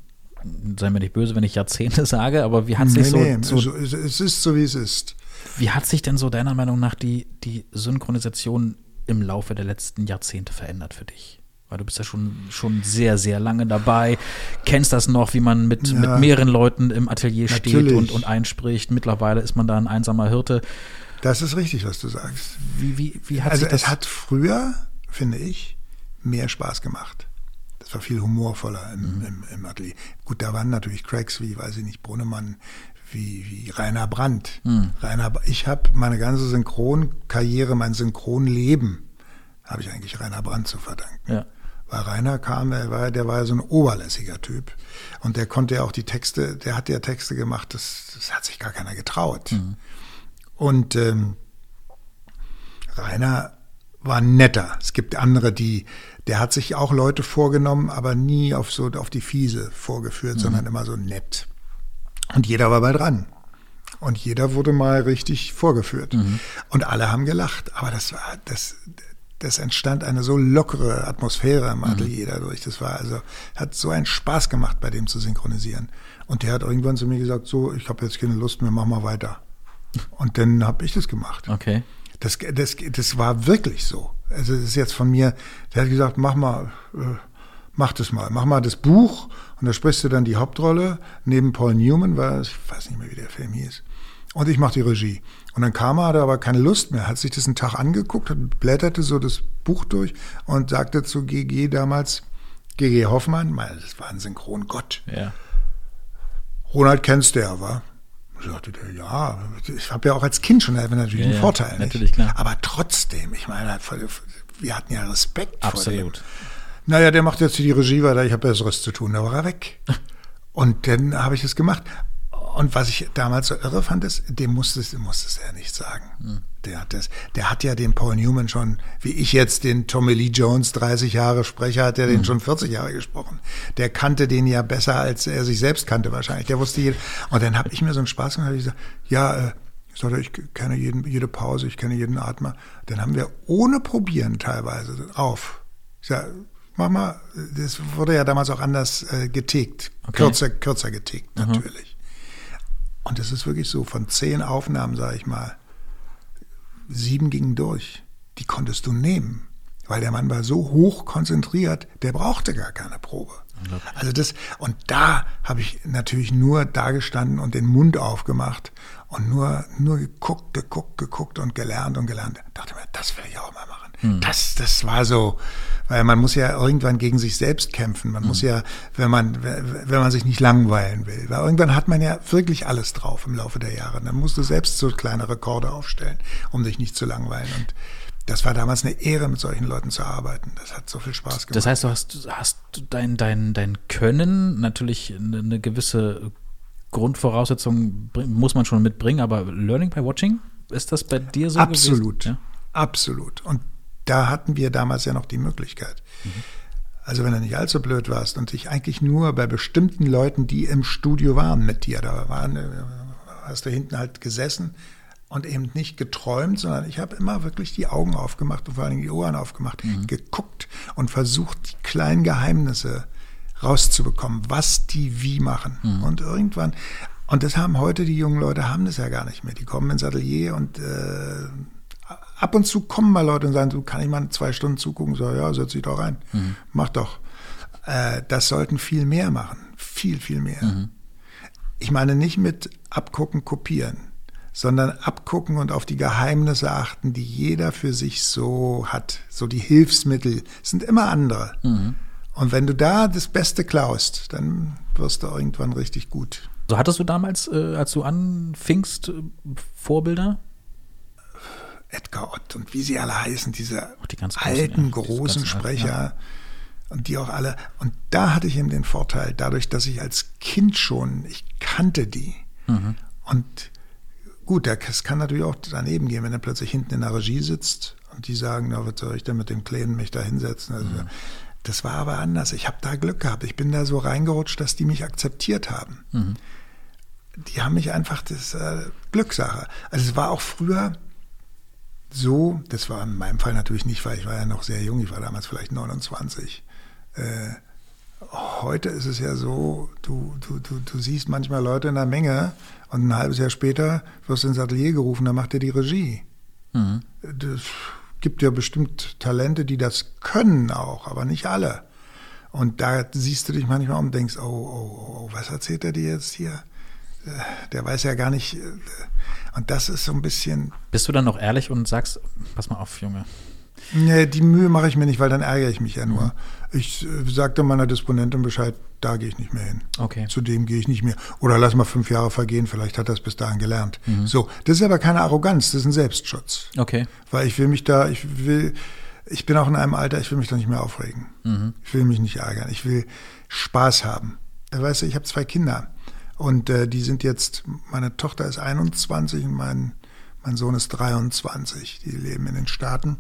sei mir nicht böse, wenn ich Jahrzehnte [LAUGHS] sage, aber wie hat sich so, nee, so es, ist so, wie es ist. Wie hat sich denn so deiner Meinung nach die, die Synchronisation im Laufe der letzten Jahrzehnte verändert für dich? Weil du bist ja schon, schon sehr, sehr lange dabei, kennst das noch, wie man mit, Ja. mit mehreren Leuten im Atelier steht Natürlich. und, und einspricht. Mittlerweile ist man da ein einsamer Hirte. Das ist richtig, was du sagst. Wie, wie, wie hat also sich das... es hat früher, finde ich, mehr Spaß gemacht. Das war viel humorvoller im, Mhm. im, im Atelier. Gut, da waren natürlich Cracks wie, weiß ich nicht, Brunnemann, wie, wie Rainer Brandt. Mhm. Rainer, ich habe meine ganze Synchronkarriere, mein Synchronleben, habe ich eigentlich Rainer Brandt zu verdanken. ja. Weil Rainer kam, der war, der war ja so ein oberlässiger Typ. Und der konnte ja auch die Texte, der hat ja Texte gemacht, das, das hat sich gar keiner getraut. Und ähm, Rainer war netter. Es gibt andere, die, der hat sich auch Leute vorgenommen, aber nie auf so auf die Fiese vorgeführt, sondern immer so nett. Und jeder war bei dran. Und jeder wurde mal richtig vorgeführt. Und alle haben gelacht. Aber das war, das, das entstand eine so lockere Atmosphäre im Atelier dadurch. Das war also, hat so einen Spaß gemacht, bei dem zu synchronisieren. Und der hat irgendwann zu mir gesagt, so, ich habe jetzt keine Lust mehr, mach mal weiter. Und dann habe ich das gemacht. Okay. Das, das, das war wirklich so. Also das ist jetzt von mir, der hat gesagt, mach mal, äh, mach das mal, mach mal das Buch und da sprichst du dann die Hauptrolle neben Paul Newman, weil ich weiß nicht mehr, wie der Film hieß. Und ich mache die Regie. Und dann kam er, hatte aber keine Lust mehr, hat sich das einen Tag angeguckt, blätterte so das Buch durch und sagte zu GG damals, GG Hoffmann, das war ein Synchrongott. Ja. Ronald kennst du ja, wa? Sagte der, ja, ich habe ja auch als Kind schon natürlich Ja, einen ja, Vorteil. Nicht? natürlich, klar. Aber trotzdem, ich meine, wir hatten ja Respekt vor Absolut. dem. Naja, der macht jetzt die Regie weiter, ich habe Besseres zu tun. Da war er weg. [LAUGHS] Und dann habe ich es gemacht. Und was ich damals so irre fand, ist, dem musste es, musste es ja nicht sagen. Hm. Der hat das, der hat ja den Paul Newman schon, wie ich jetzt den Tommy Lee Jones 30 Jahre spreche, hat er den Hm. schon 40 Jahre gesprochen. Der kannte den ja besser, als er sich selbst kannte wahrscheinlich. Der wusste jede, und dann habe ich mir so einen Spaß gemacht, hab ich gesagt, ja, äh, ich sagte, ich kenne jeden, jede Pause, ich kenne jeden Atmer. Dann haben wir ohne Probieren teilweise auf. Ich sag, mach mal, das wurde ja damals auch anders äh, getickt, Okay. kürzer, kürzer getickt natürlich. Und es ist wirklich so, von zehn Aufnahmen, sage ich mal, sieben gingen durch. Die konntest du nehmen, weil der Mann war so hoch konzentriert, der brauchte gar keine Probe. Also das, und da habe ich natürlich nur dagestanden und den Mund aufgemacht und nur, nur geguckt, geguckt, geguckt und gelernt und gelernt. Dachte mir, das will ich auch mal machen. Das, das war so, weil man muss ja irgendwann gegen sich selbst kämpfen. Man muss ja, wenn man, wenn man sich nicht langweilen will. Weil irgendwann hat man ja wirklich alles drauf im Laufe der Jahre. Dann musst du selbst so kleine Rekorde aufstellen, um dich nicht zu langweilen. Und das war damals eine Ehre, mit solchen Leuten zu arbeiten. Das hat so viel Spaß gemacht. Das heißt, du hast, hast dein, dein, dein Können, natürlich eine, gewisse Grundvoraussetzung muss man schon mitbringen, aber Learning by Watching, ist das bei dir so Absolut. gewesen? Absolut. Und da hatten wir damals ja noch die Möglichkeit. Also wenn du nicht allzu blöd warst und dich eigentlich nur bei bestimmten Leuten, die im Studio waren mit dir, da waren, äh, hast du hinten halt gesessen und eben nicht geträumt, sondern ich habe immer wirklich die Augen aufgemacht und vor allen Dingen die Ohren aufgemacht, geguckt und versucht, die kleinen Geheimnisse rauszubekommen, was die wie machen. Und irgendwann, und das haben heute die jungen Leute, haben das ja gar nicht mehr. Die kommen ins Atelier und äh, ab und zu kommen mal Leute und sagen, du kann ich mal zwei Stunden zugucken? So, ja, setz dich doch rein. Mach doch. Äh, das sollten viel mehr machen. Viel, viel mehr. Ich meine nicht mit abgucken, kopieren, sondern abgucken und auf die Geheimnisse achten, die jeder für sich so hat. So die Hilfsmittel sind immer andere. Und wenn du da das Beste klaust, dann wirst du irgendwann richtig gut. So hattest du damals, äh, als du anfingst, äh, Vorbilder? Edgar Ott und wie sie alle heißen, diese die großen, alten, ja, diese großen alten, Sprecher. ja. Und die auch alle. Und da hatte ich eben den Vorteil, dadurch, dass ich als Kind schon, ich kannte die. Mhm. Und gut, das kann natürlich auch daneben gehen, wenn er plötzlich hinten in der Regie sitzt und die sagen, na, was soll ich denn mit dem Kleinen mich da hinsetzen? Also, Mhm. Das war aber anders. Ich habe da Glück gehabt. Ich bin da so reingerutscht, dass die mich akzeptiert haben. Mhm. Die haben mich einfach, das äh, Glückssache. Also es war auch früher so, das war in meinem Fall natürlich nicht, weil ich war ja noch sehr jung, ich war damals vielleicht 29. Äh, heute ist es ja so, du, du, du, du siehst manchmal Leute in der Menge und ein halbes Jahr später wirst du ins Atelier gerufen, dann macht er die Regie. Das gibt ja bestimmt Talente, die das können auch, aber nicht alle. Und da siehst du dich manchmal um und denkst, oh, oh, oh, was erzählt er dir jetzt hier? Äh, Der weiß ja gar nicht. äh, Und das ist so ein bisschen, Bist du dann noch ehrlich und sagst, pass mal auf, Junge. Nee, die Mühe mache ich mir nicht, weil dann ärgere ich mich ja nur. Ich äh, sagte meiner Disponentin Bescheid, da gehe ich nicht mehr hin. Okay. Zu dem gehe ich nicht mehr. Oder lass mal fünf Jahre vergehen, vielleicht hat er es bis dahin gelernt. So, das ist aber keine Arroganz, das ist ein Selbstschutz. Okay. Weil ich will mich da, ich will, ich bin auch in einem Alter, ich will mich da nicht mehr aufregen. Ich will mich nicht ärgern. Ich will Spaß haben. Weißt du, ich habe zwei Kinder und äh, die sind jetzt, meine Tochter ist 21 und mein, mein Sohn ist 23. Die leben in den Staaten.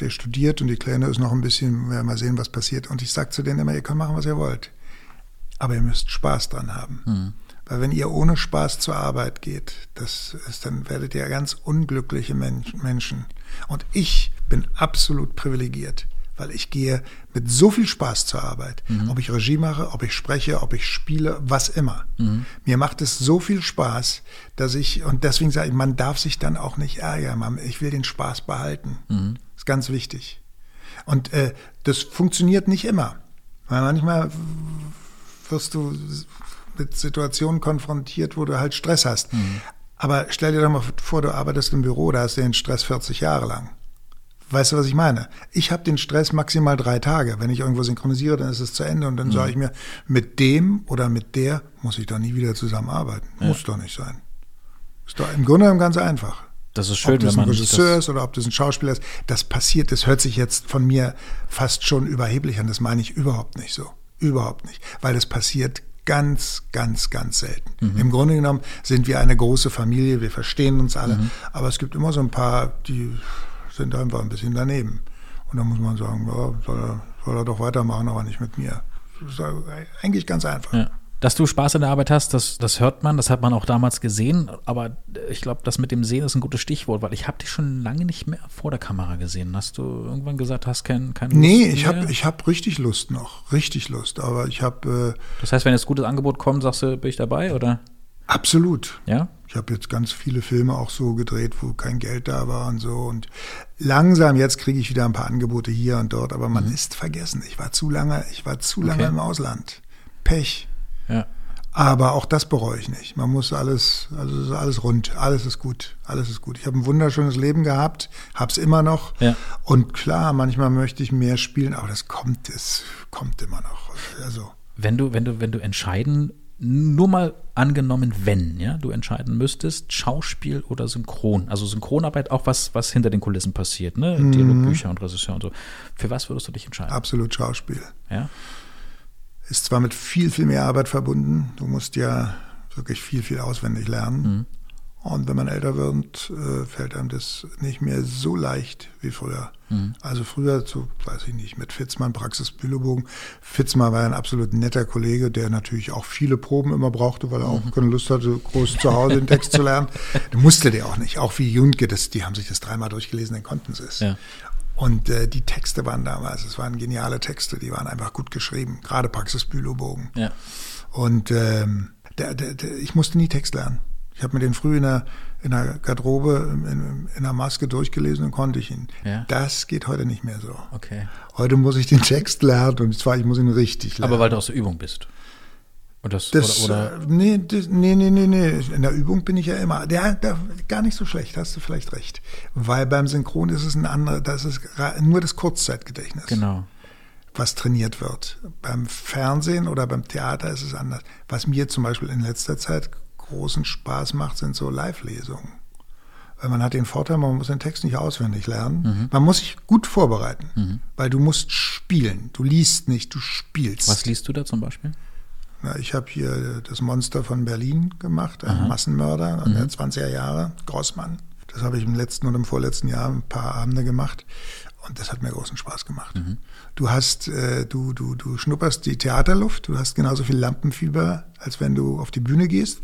Der studiert und die Kleine ist noch ein bisschen, wir werden mal sehen, was passiert. Und ich sage zu denen immer, ihr könnt machen, was ihr wollt. Aber ihr müsst Spaß dran haben. Weil wenn ihr ohne Spaß zur Arbeit geht, das ist, dann werdet ihr ganz unglückliche Mensch, Menschen. Und ich bin absolut privilegiert, weil ich gehe mit so viel Spaß zur Arbeit. Mhm. Ob ich Regie mache, ob ich spreche, ob ich spiele, was immer. Mhm. Mir macht es so viel Spaß, dass ich, und deswegen sage ich, man darf sich dann auch nicht ärgern. Man- Ich will den Spaß behalten. Mhm. ist ganz wichtig. Und äh, das funktioniert nicht immer. Weil manchmal wirst du mit Situationen konfrontiert, wo du halt Stress hast. Aber stell dir doch mal vor, du arbeitest im Büro, da hast du den Stress 40 Jahre lang. Weißt du, was ich meine? Ich habe den Stress maximal drei Tage. Wenn ich irgendwo synchronisiere, dann ist es zu Ende und dann sage ich mir, mit dem oder mit der muss ich doch nie wieder zusammenarbeiten. Muss doch nicht sein. Ist doch im Grunde genommen ganz einfach. Das ist schön, ob das wenn ein man sich Regisseur ist oder ob das ein Schauspieler ist, das passiert, das hört sich jetzt von mir fast schon überheblich an. Das meine ich überhaupt nicht so. Überhaupt nicht. Weil das passiert ganz, ganz, ganz selten. Mhm. Im Grunde genommen sind wir eine große Familie, wir verstehen uns alle, Mhm. aber es gibt immer so ein paar, die sind einfach ein bisschen daneben. Und dann muss man sagen, ja, soll, er, soll er doch weitermachen, aber nicht mit mir. Das ist eigentlich ganz einfach. ja. Dass du Spaß an der Arbeit hast, das, das hört man, das hat man auch damals gesehen. Aber ich glaube, das mit dem Sehen ist ein gutes Stichwort, weil ich habe dich schon lange nicht mehr vor der Kamera gesehen. Hast du irgendwann gesagt, hast kein, keine Lust Nee, ich habe ich hab richtig Lust noch, richtig Lust. Aber ich habe äh, Das heißt, wenn jetzt ein gutes Angebot kommt, sagst du, bin ich dabei, oder? absolut. Ja? Ich habe jetzt ganz viele Filme auch so gedreht, wo kein Geld da war und so. Und langsam jetzt kriege ich wieder ein paar Angebote hier und dort, aber man ist vergessen. Ich war zu lange, ich war zu lange Mhm. Okay. im Ausland. Pech. Ja. Aber auch das bereue ich nicht. Man muss alles, also alles rund, alles ist gut, alles ist gut. Ich habe ein wunderschönes Leben gehabt, hab's immer noch. Ja. Und klar, manchmal möchte ich mehr spielen, aber das kommt, es kommt immer noch. Also Wenn du, wenn du, wenn du entscheiden, nur mal angenommen, wenn, ja, du entscheiden müsstest, Schauspiel oder Synchron, also Synchronarbeit, auch was, was hinter den Kulissen passiert, ne? Mhm. Dialogbücher und Regisseur und so. Für was würdest du dich entscheiden? absolut Schauspiel. Ja? Ist zwar mit viel, viel mehr Arbeit verbunden. Du musst ja wirklich viel, viel auswendig lernen. Und wenn man älter wird, äh, fällt einem das nicht mehr so leicht wie früher. Also früher, so weiß ich nicht, mit Fitzmann, Praxisbülobogen. Fitzmann war ein absolut netter Kollege, der natürlich auch viele Proben immer brauchte, weil er auch keine Lust hatte, groß zu Hause den Text zu lernen. Der musste der auch nicht. Auch wie Jundke, das, die haben sich das dreimal durchgelesen, dann konnten sie es. Ja. Und äh, die Texte waren damals, es waren geniale Texte, die waren einfach gut geschrieben, gerade Praxisbülobogen. Ja. Und ähm, der, der, der, ich musste nie Text lernen. Ich habe mir den früh in der, in der Garderobe, in, in, der Maske durchgelesen und konnte ich ihn. Ja. Das geht heute nicht mehr so. Okay. Heute muss ich den Text lernen und zwar, ich muss ihn richtig lernen. Aber weil du aus der Übung bist. Und das, das, oder, oder äh, nee, das, nee, nee, nee, nee. In der Übung bin ich ja immer. Der, der, gar nicht so schlecht, hast du vielleicht recht. Weil beim Synchron ist es ein anderer, das ist nur das Kurzzeitgedächtnis. genau. was trainiert wird. Beim Fernsehen oder beim Theater ist es anders. Was mir zum Beispiel in letzter Zeit großen Spaß macht, sind so Live-Lesungen. Weil man hat den Vorteil, man muss den Text nicht auswendig lernen. Mhm. Man muss sich gut vorbereiten, weil du musst spielen. Du liest nicht, du spielst. Was liest du da zum Beispiel? Na, ich habe hier das Monster von Berlin gemacht, ein Massenmörder in der 20er Jahre, Grossmann. Das habe ich im letzten und im vorletzten Jahr ein paar Abende gemacht und das hat mir großen Spaß gemacht. Du hast, äh, du, du, du schnupperst die Theaterluft, du hast genauso viel Lampenfieber, als wenn du auf die Bühne gehst,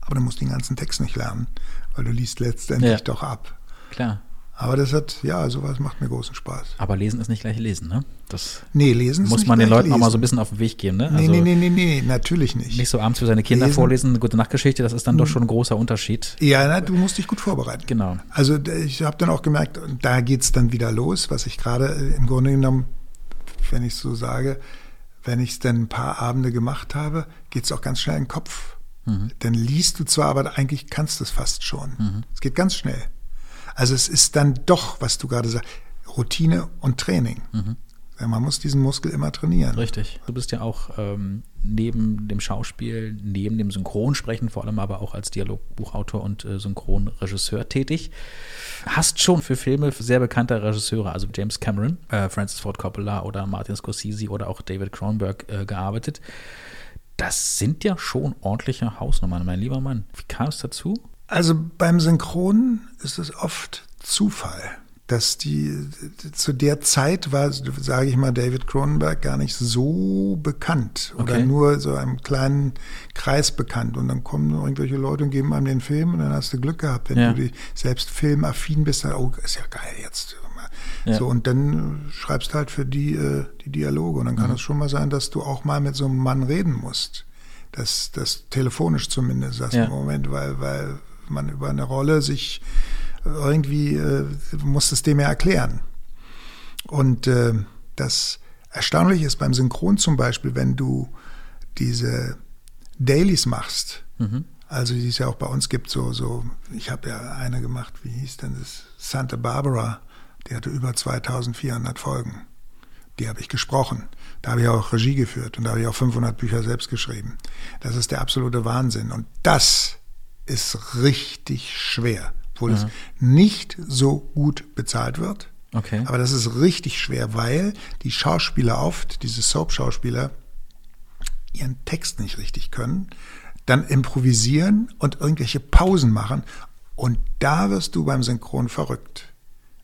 aber du musst den ganzen Text nicht lernen, weil du liest letztendlich Ja. doch ab. Klar. Aber das hat, ja, sowas macht mir großen Spaß. Aber lesen ist nicht gleich lesen, ne? Das Nee, lesen ist muss man den Leuten auch mal so ein bisschen auf den Weg geben, ne? Nee, Also nee, nee, nee, nee, natürlich nicht. Nicht so abends für seine Kinder Lesen. vorlesen, eine gute Nachtgeschichte, das ist dann doch schon ein großer Unterschied. Ja, na, du musst dich gut vorbereiten. Genau. Also ich habe dann auch gemerkt, da geht's dann wieder los, was ich gerade äh, im Grunde genommen, wenn ich so sage, wenn ich es dann ein paar Abende gemacht habe, geht's auch ganz schnell in den Kopf. Dann liest du zwar, aber eigentlich kannst du es fast schon. Es geht ganz schnell. Also es ist dann doch, was du gerade sagst, Routine und Training. Ja, man muss diesen Muskel immer trainieren. Richtig. Du bist ja auch ähm, neben dem Schauspiel, neben dem Synchronsprechen, vor allem aber auch als Dialogbuchautor und äh, Synchronregisseur tätig. Hast schon für Filme sehr bekannter Regisseure, also James Cameron, äh, Francis Ford Coppola oder Martin Scorsese oder auch David Cronenberg äh, gearbeitet. Das sind ja schon ordentliche Hausnummern, mein lieber Mann. Wie kam es dazu? Also beim Synchron ist es oft Zufall, dass die zu der Zeit war, sage ich mal, David Cronenberg gar nicht so bekannt oder Okay. nur so einem kleinen Kreis bekannt. Und dann kommen irgendwelche Leute und geben einem den Film und dann hast du Glück gehabt, wenn Ja. du selbst filmaffin bist. Dann, oh, ist ja geil jetzt. Ja. So, und dann schreibst halt für die äh, die Dialoge. Und dann kann es schon mal sein, dass du auch mal mit so einem Mann reden musst. Das, das telefonisch zumindest, sagst Ja. im Moment, weil, weil man über eine Rolle sich irgendwie äh, muss es dem ja erklären. Und äh, das Erstaunliche ist beim Synchron zum Beispiel, wenn du diese Dailies machst, also die es ja auch bei uns gibt, so, so, ich habe ja eine gemacht, wie hieß denn das? Santa Barbara, die hatte über 2400 Folgen. Die habe ich gesprochen. Da habe ich auch Regie geführt und da habe ich auch 500 Bücher selbst geschrieben. Das ist der absolute Wahnsinn. Und das ist richtig schwer, obwohl es nicht so gut bezahlt wird. Okay. Aber das ist richtig schwer, weil die Schauspieler oft, diese Soap-Schauspieler, ihren Text nicht richtig können, dann improvisieren und irgendwelche Pausen machen. Und da wirst du beim Synchron verrückt.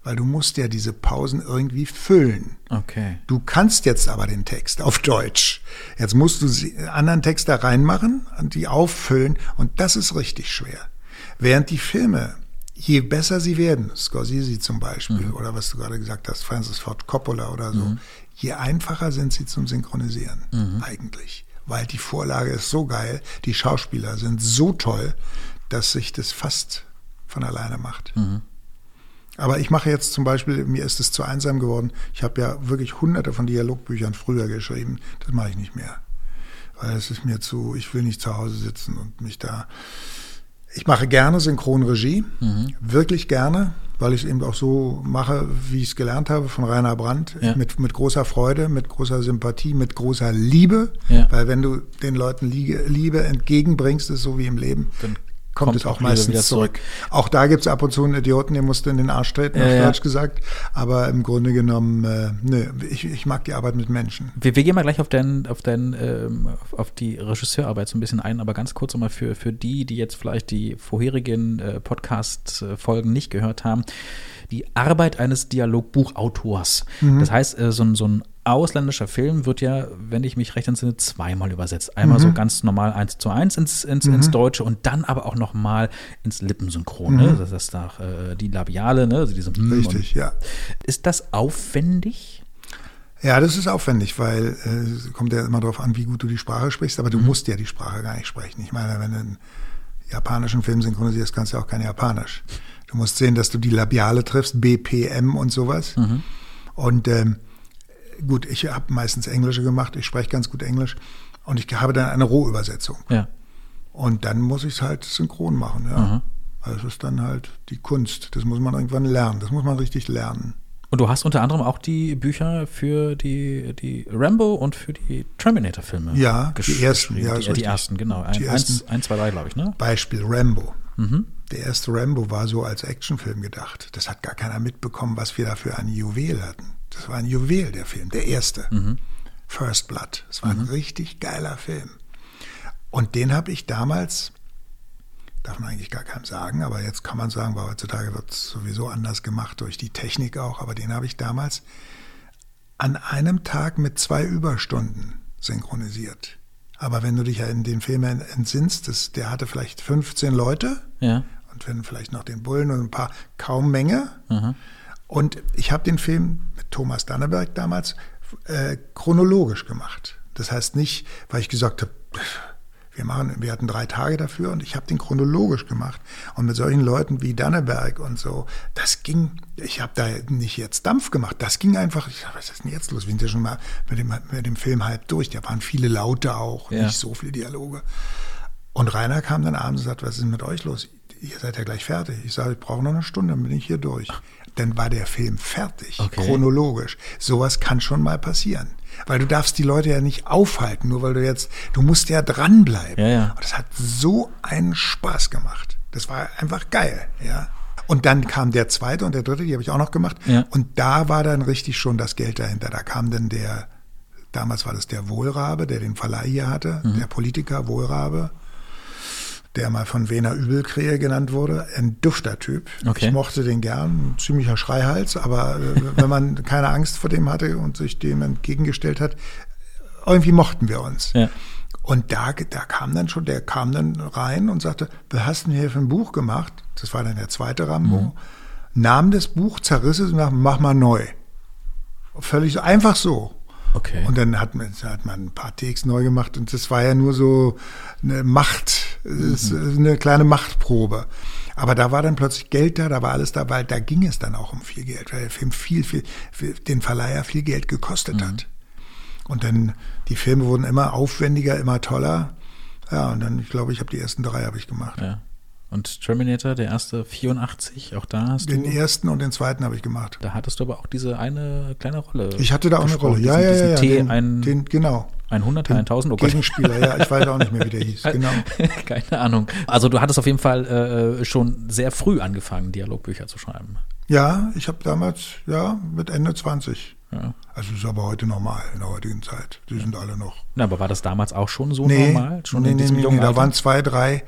Weil du musst ja diese Pausen irgendwie füllen. Okay. Du kannst jetzt aber den Text auf Deutsch. Jetzt musst du sie- anderen Text da reinmachen und die auffüllen. Und das ist richtig schwer. Während die Filme, je besser sie werden, Scorsese zum Beispiel, oder was du gerade gesagt hast, Francis Ford Coppola oder so, je einfacher sind sie zum Synchronisieren eigentlich. Weil die Vorlage ist so geil, die Schauspieler sind so toll, dass sich das fast von alleine macht. Aber ich mache jetzt zum Beispiel, mir ist es zu einsam geworden. Ich habe ja wirklich hunderte von Dialogbüchern früher geschrieben. Das mache ich nicht mehr. Weil es ist mir zu, ich will nicht zu Hause sitzen und mich da. Ich mache gerne Synchronregie, wirklich gerne, weil ich es eben auch so mache, wie ich es gelernt habe von Rainer Brandt, Ja. mit, mit großer Freude, mit großer Sympathie, mit großer Liebe. Ja. Weil wenn du den Leuten Liebe, Liebe entgegenbringst, ist so wie im Leben, Dann kommt, kommt es auch meistens zurück. zurück. Auch da gibt es ab und zu einen Idioten, den musst du in den Arsch treten, Ja, auf ja. Deutsch gesagt. Aber im Grunde genommen, äh, nö, ich, ich mag die Arbeit mit Menschen. Wir, wir gehen mal gleich auf, dein, auf, dein, ähm, auf, die Regisseurarbeit so ein bisschen ein, aber ganz kurz nochmal für, für die, die jetzt vielleicht die vorherigen äh, Podcast-Folgen nicht gehört haben. Die Arbeit eines Dialogbuchautors. Das heißt, äh, so, ein- so ein ausländischer Film wird ja, wenn ich mich recht entsinne, zweimal übersetzt. Einmal so ganz normal eins zu eins ins, ins, ins Deutsche und dann aber auch nochmal ins Lippensynchron. Ne? Das ist nach äh, die Labiale, ne? also diese Richtig, ja. Ist das aufwendig? Ja, das ist aufwendig, weil äh, es kommt ja immer darauf an, wie gut du die Sprache sprichst, aber du musst ja die Sprache gar nicht sprechen. Ich meine, wenn du einen japanischen Film synchronisierst, kannst du ja auch kein Japanisch. Du musst sehen, dass du die Labiale triffst, BPM und sowas. Und ähm, gut, ich habe meistens Englische gemacht, ich spreche ganz gut Englisch und ich habe dann eine Rohübersetzung. Ja. Und dann muss ich es halt synchron machen, ja. Also das ist dann halt die Kunst. Das muss man irgendwann lernen. Das muss man richtig lernen. Und du hast unter anderem auch die Bücher für die, die Rambo und für die Terminator-Filme. Ja, die ersten, ja, die, ist die ersten, genau. Ein, Die eins, ersten. eins, zwei, drei, glaube ich, ne? Beispiel Rambo. Der erste Rambo war so als Actionfilm gedacht. Das hat gar keiner mitbekommen, was wir da für ein Juwel hatten. Das war ein Juwel, der Film, der erste. First Blood. Das war ein richtig geiler Film. Und den habe ich damals, darf man eigentlich gar keinem sagen, aber jetzt kann man sagen, weil heutzutage wird es sowieso anders gemacht, durch die Technik auch, aber den habe ich damals an einem Tag mit zwei Überstunden synchronisiert. Aber wenn du dich ja in den Film entsinnst, das, der hatte vielleicht 15 Leute Ja. und wenn vielleicht noch den Bullen und ein paar, kaum Menge. Und ich habe den Film mit Thomas Danneberg damals äh, chronologisch gemacht. Das heißt nicht, weil ich gesagt habe, wir machen, wir hatten drei Tage dafür und ich habe den chronologisch gemacht. Und mit solchen Leuten wie Danneberg und so, das ging, ich habe da nicht jetzt Dampf gemacht, das ging einfach, ich sag, was ist denn jetzt los? Wir sind ja schon mal mit dem, mit dem Film halb durch. Da waren viele Laute auch, Ja. nicht so viele Dialoge. Und Rainer kam dann abends und sagte, was ist denn mit euch los? Ihr seid ja gleich fertig. Ich sage, ich brauche noch eine Stunde, dann bin ich hier durch. Dann war der Film fertig, Okay. chronologisch. Sowas kann schon mal passieren. Weil du darfst die Leute ja nicht aufhalten, nur weil du jetzt, du musst ja dranbleiben. Ja, ja. Und das hat so einen Spaß gemacht. Das war einfach geil, ja. Und dann kam der zweite und der dritte, die habe ich auch noch gemacht. Ja. Und da war dann richtig schon das Geld dahinter. Da kam dann der, damals war das der Wohlrabe, der den Verleih hier hatte, Mhm. der Politiker Wohlrabe, der mal von Wiener Übelkrähe genannt wurde. Ein dufter Typ. Okay. Ich mochte den gern, ein ziemlicher Schreihals, aber äh, [LAUGHS] wenn man keine Angst vor dem hatte und sich dem entgegengestellt hat, irgendwie mochten wir uns. Ja. Und da, da kam dann schon, der kam dann rein und sagte, was hast du denn hier für ein Buch gemacht? Das war dann der zweite Rambo. nahm das Buch, zerriss es und sagte, mach mal neu. Völlig so, einfach so. Okay. Und dann hat man, hat man ein paar Takes neu gemacht und das war ja nur so eine Macht, Mhm. eine kleine Machtprobe. Aber da war dann plötzlich Geld da, da war alles da, weil da ging es dann auch um viel Geld, weil der Film viel, viel, viel den Verleiher viel Geld gekostet Mhm. hat. Und dann, die Filme wurden immer aufwendiger, immer toller. Ja, und dann, ich glaube, ich habe die ersten drei habe ich gemacht. ja. Und Terminator, der erste 84, auch da hast Den du. ersten und den zweiten habe ich gemacht. Da hattest du aber auch diese eine kleine Rolle. Ich hatte da auch eine Rolle. Ja, diesen, ja, ja. ja. diesen T, Den, ein, den, genau. ein Hunderter, ein Tausend, oh Gott. Gegenspieler, ja. Ich weiß auch nicht mehr, wie der hieß. [LAUGHS] Genau. [LAUGHS] Keine Ahnung. Also du hattest auf jeden Fall äh, schon sehr früh angefangen, Dialogbücher zu schreiben. Ja, ich habe damals, ja, mit Ende 20. Ja. Also ist aber heute normal in der heutigen Zeit. Die sind alle noch. Na, aber war das damals auch schon so nee, normal? Schon nee, in nee, diesem nee, jungen nee, da waren zwei, drei.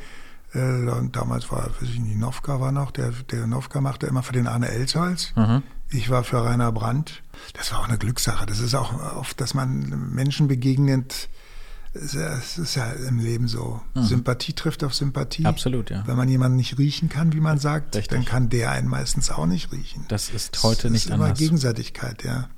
Und damals war, weiß ich nicht, Novka war noch. Der, der Novka machte immer für den Arne Elsholz. Mhm. Ich war für Rainer Brandt. Das war auch eine Glückssache. Das ist auch oft, dass man Menschen begegnet. Es ist ja- ist im Leben so. Sympathie trifft auf Sympathie. Mhm. Absolut, ja. Wenn man jemanden nicht riechen kann, wie man sagt, Richtig. dann kann der einen meistens auch nicht riechen. Das ist heute das nicht ist immer anders. Gegenseitigkeit, ja.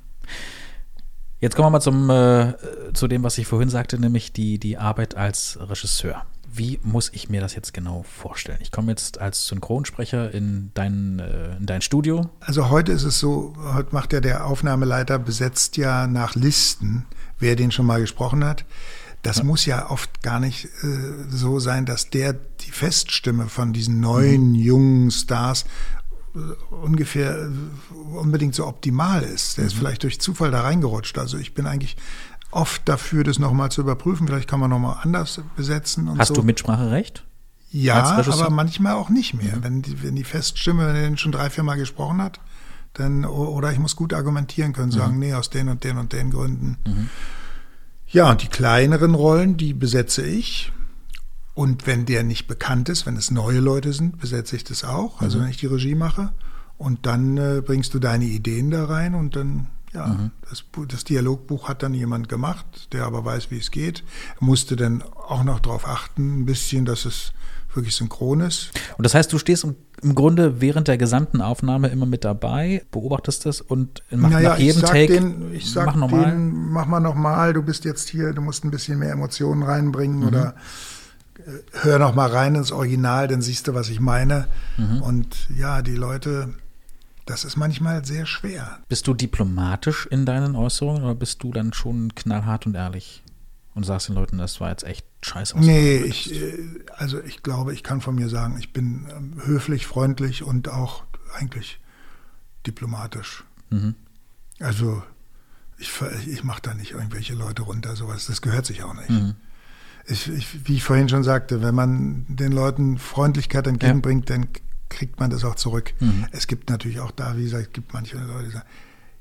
Jetzt kommen wir mal zum, äh, zu dem, was ich vorhin sagte, nämlich die, die Arbeit als Regisseur. Wie muss ich mir das jetzt genau vorstellen? Ich komme jetzt als Synchronsprecher in dein, äh, in dein Studio. Also heute ist es so, heute macht ja der Aufnahmeleiter, besetzt ja nach Listen, wer den schon mal gesprochen hat. Das muss ja oft gar nicht äh, so sein, dass der die Feststimme von diesen neuen, jungen Stars äh, ungefähr äh, unbedingt so optimal ist. Der ist vielleicht durch Zufall da reingerutscht. Also ich bin eigentlich oft dafür, das nochmal zu überprüfen. Vielleicht kann man nochmal anders besetzen und Hast so. du Mitspracherecht? Ja, aber manchmal auch nicht mehr. Wenn, die, wenn die Feststimme, wenn er den schon drei, vier Mal gesprochen hat, dann, oder ich muss gut argumentieren können, sagen, nee, aus den und den und den Gründen. Ja, und die kleineren Rollen, die besetze ich. Und wenn der nicht bekannt ist, wenn es neue Leute sind, besetze ich das auch. Also wenn ich die Regie mache. Und dann äh, bringst du deine Ideen da rein und dann, ja, das, Bu- das Dialogbuch hat dann jemand gemacht, der aber weiß, wie es geht. Musste dann auch noch darauf achten, ein bisschen, dass es wirklich synchron ist. Und das heißt, du stehst im, Grunde während der gesamten Aufnahme immer mit dabei, beobachtest das und mach, naja, nach jedem ich sag Take, den, ich sag mach nochmal. mach mal nochmal, du bist jetzt hier, du musst ein bisschen mehr Emotionen Mhm. reinbringen oder äh, hör noch mal rein ins Original, dann siehst du, was ich meine. Mhm. Und ja, die Leute, das ist manchmal sehr schwer. Bist du diplomatisch in deinen Äußerungen oder bist du dann schon knallhart und ehrlich und sagst den Leuten, das war jetzt echt scheiße? Nee, ich, äh, also ich glaube, ich kann von mir sagen, ich bin ähm, höflich, freundlich und auch eigentlich diplomatisch. Mhm. Also ich, ich mache da nicht irgendwelche Leute runter, sowas, das gehört sich auch nicht. Mhm. Ich, ich, wie ich vorhin schon sagte, wenn man den Leuten Freundlichkeit entgegenbringt, dann kriegt man das auch zurück. Mhm. Es gibt natürlich auch da, wie gesagt, es gibt manche Leute, die sagen,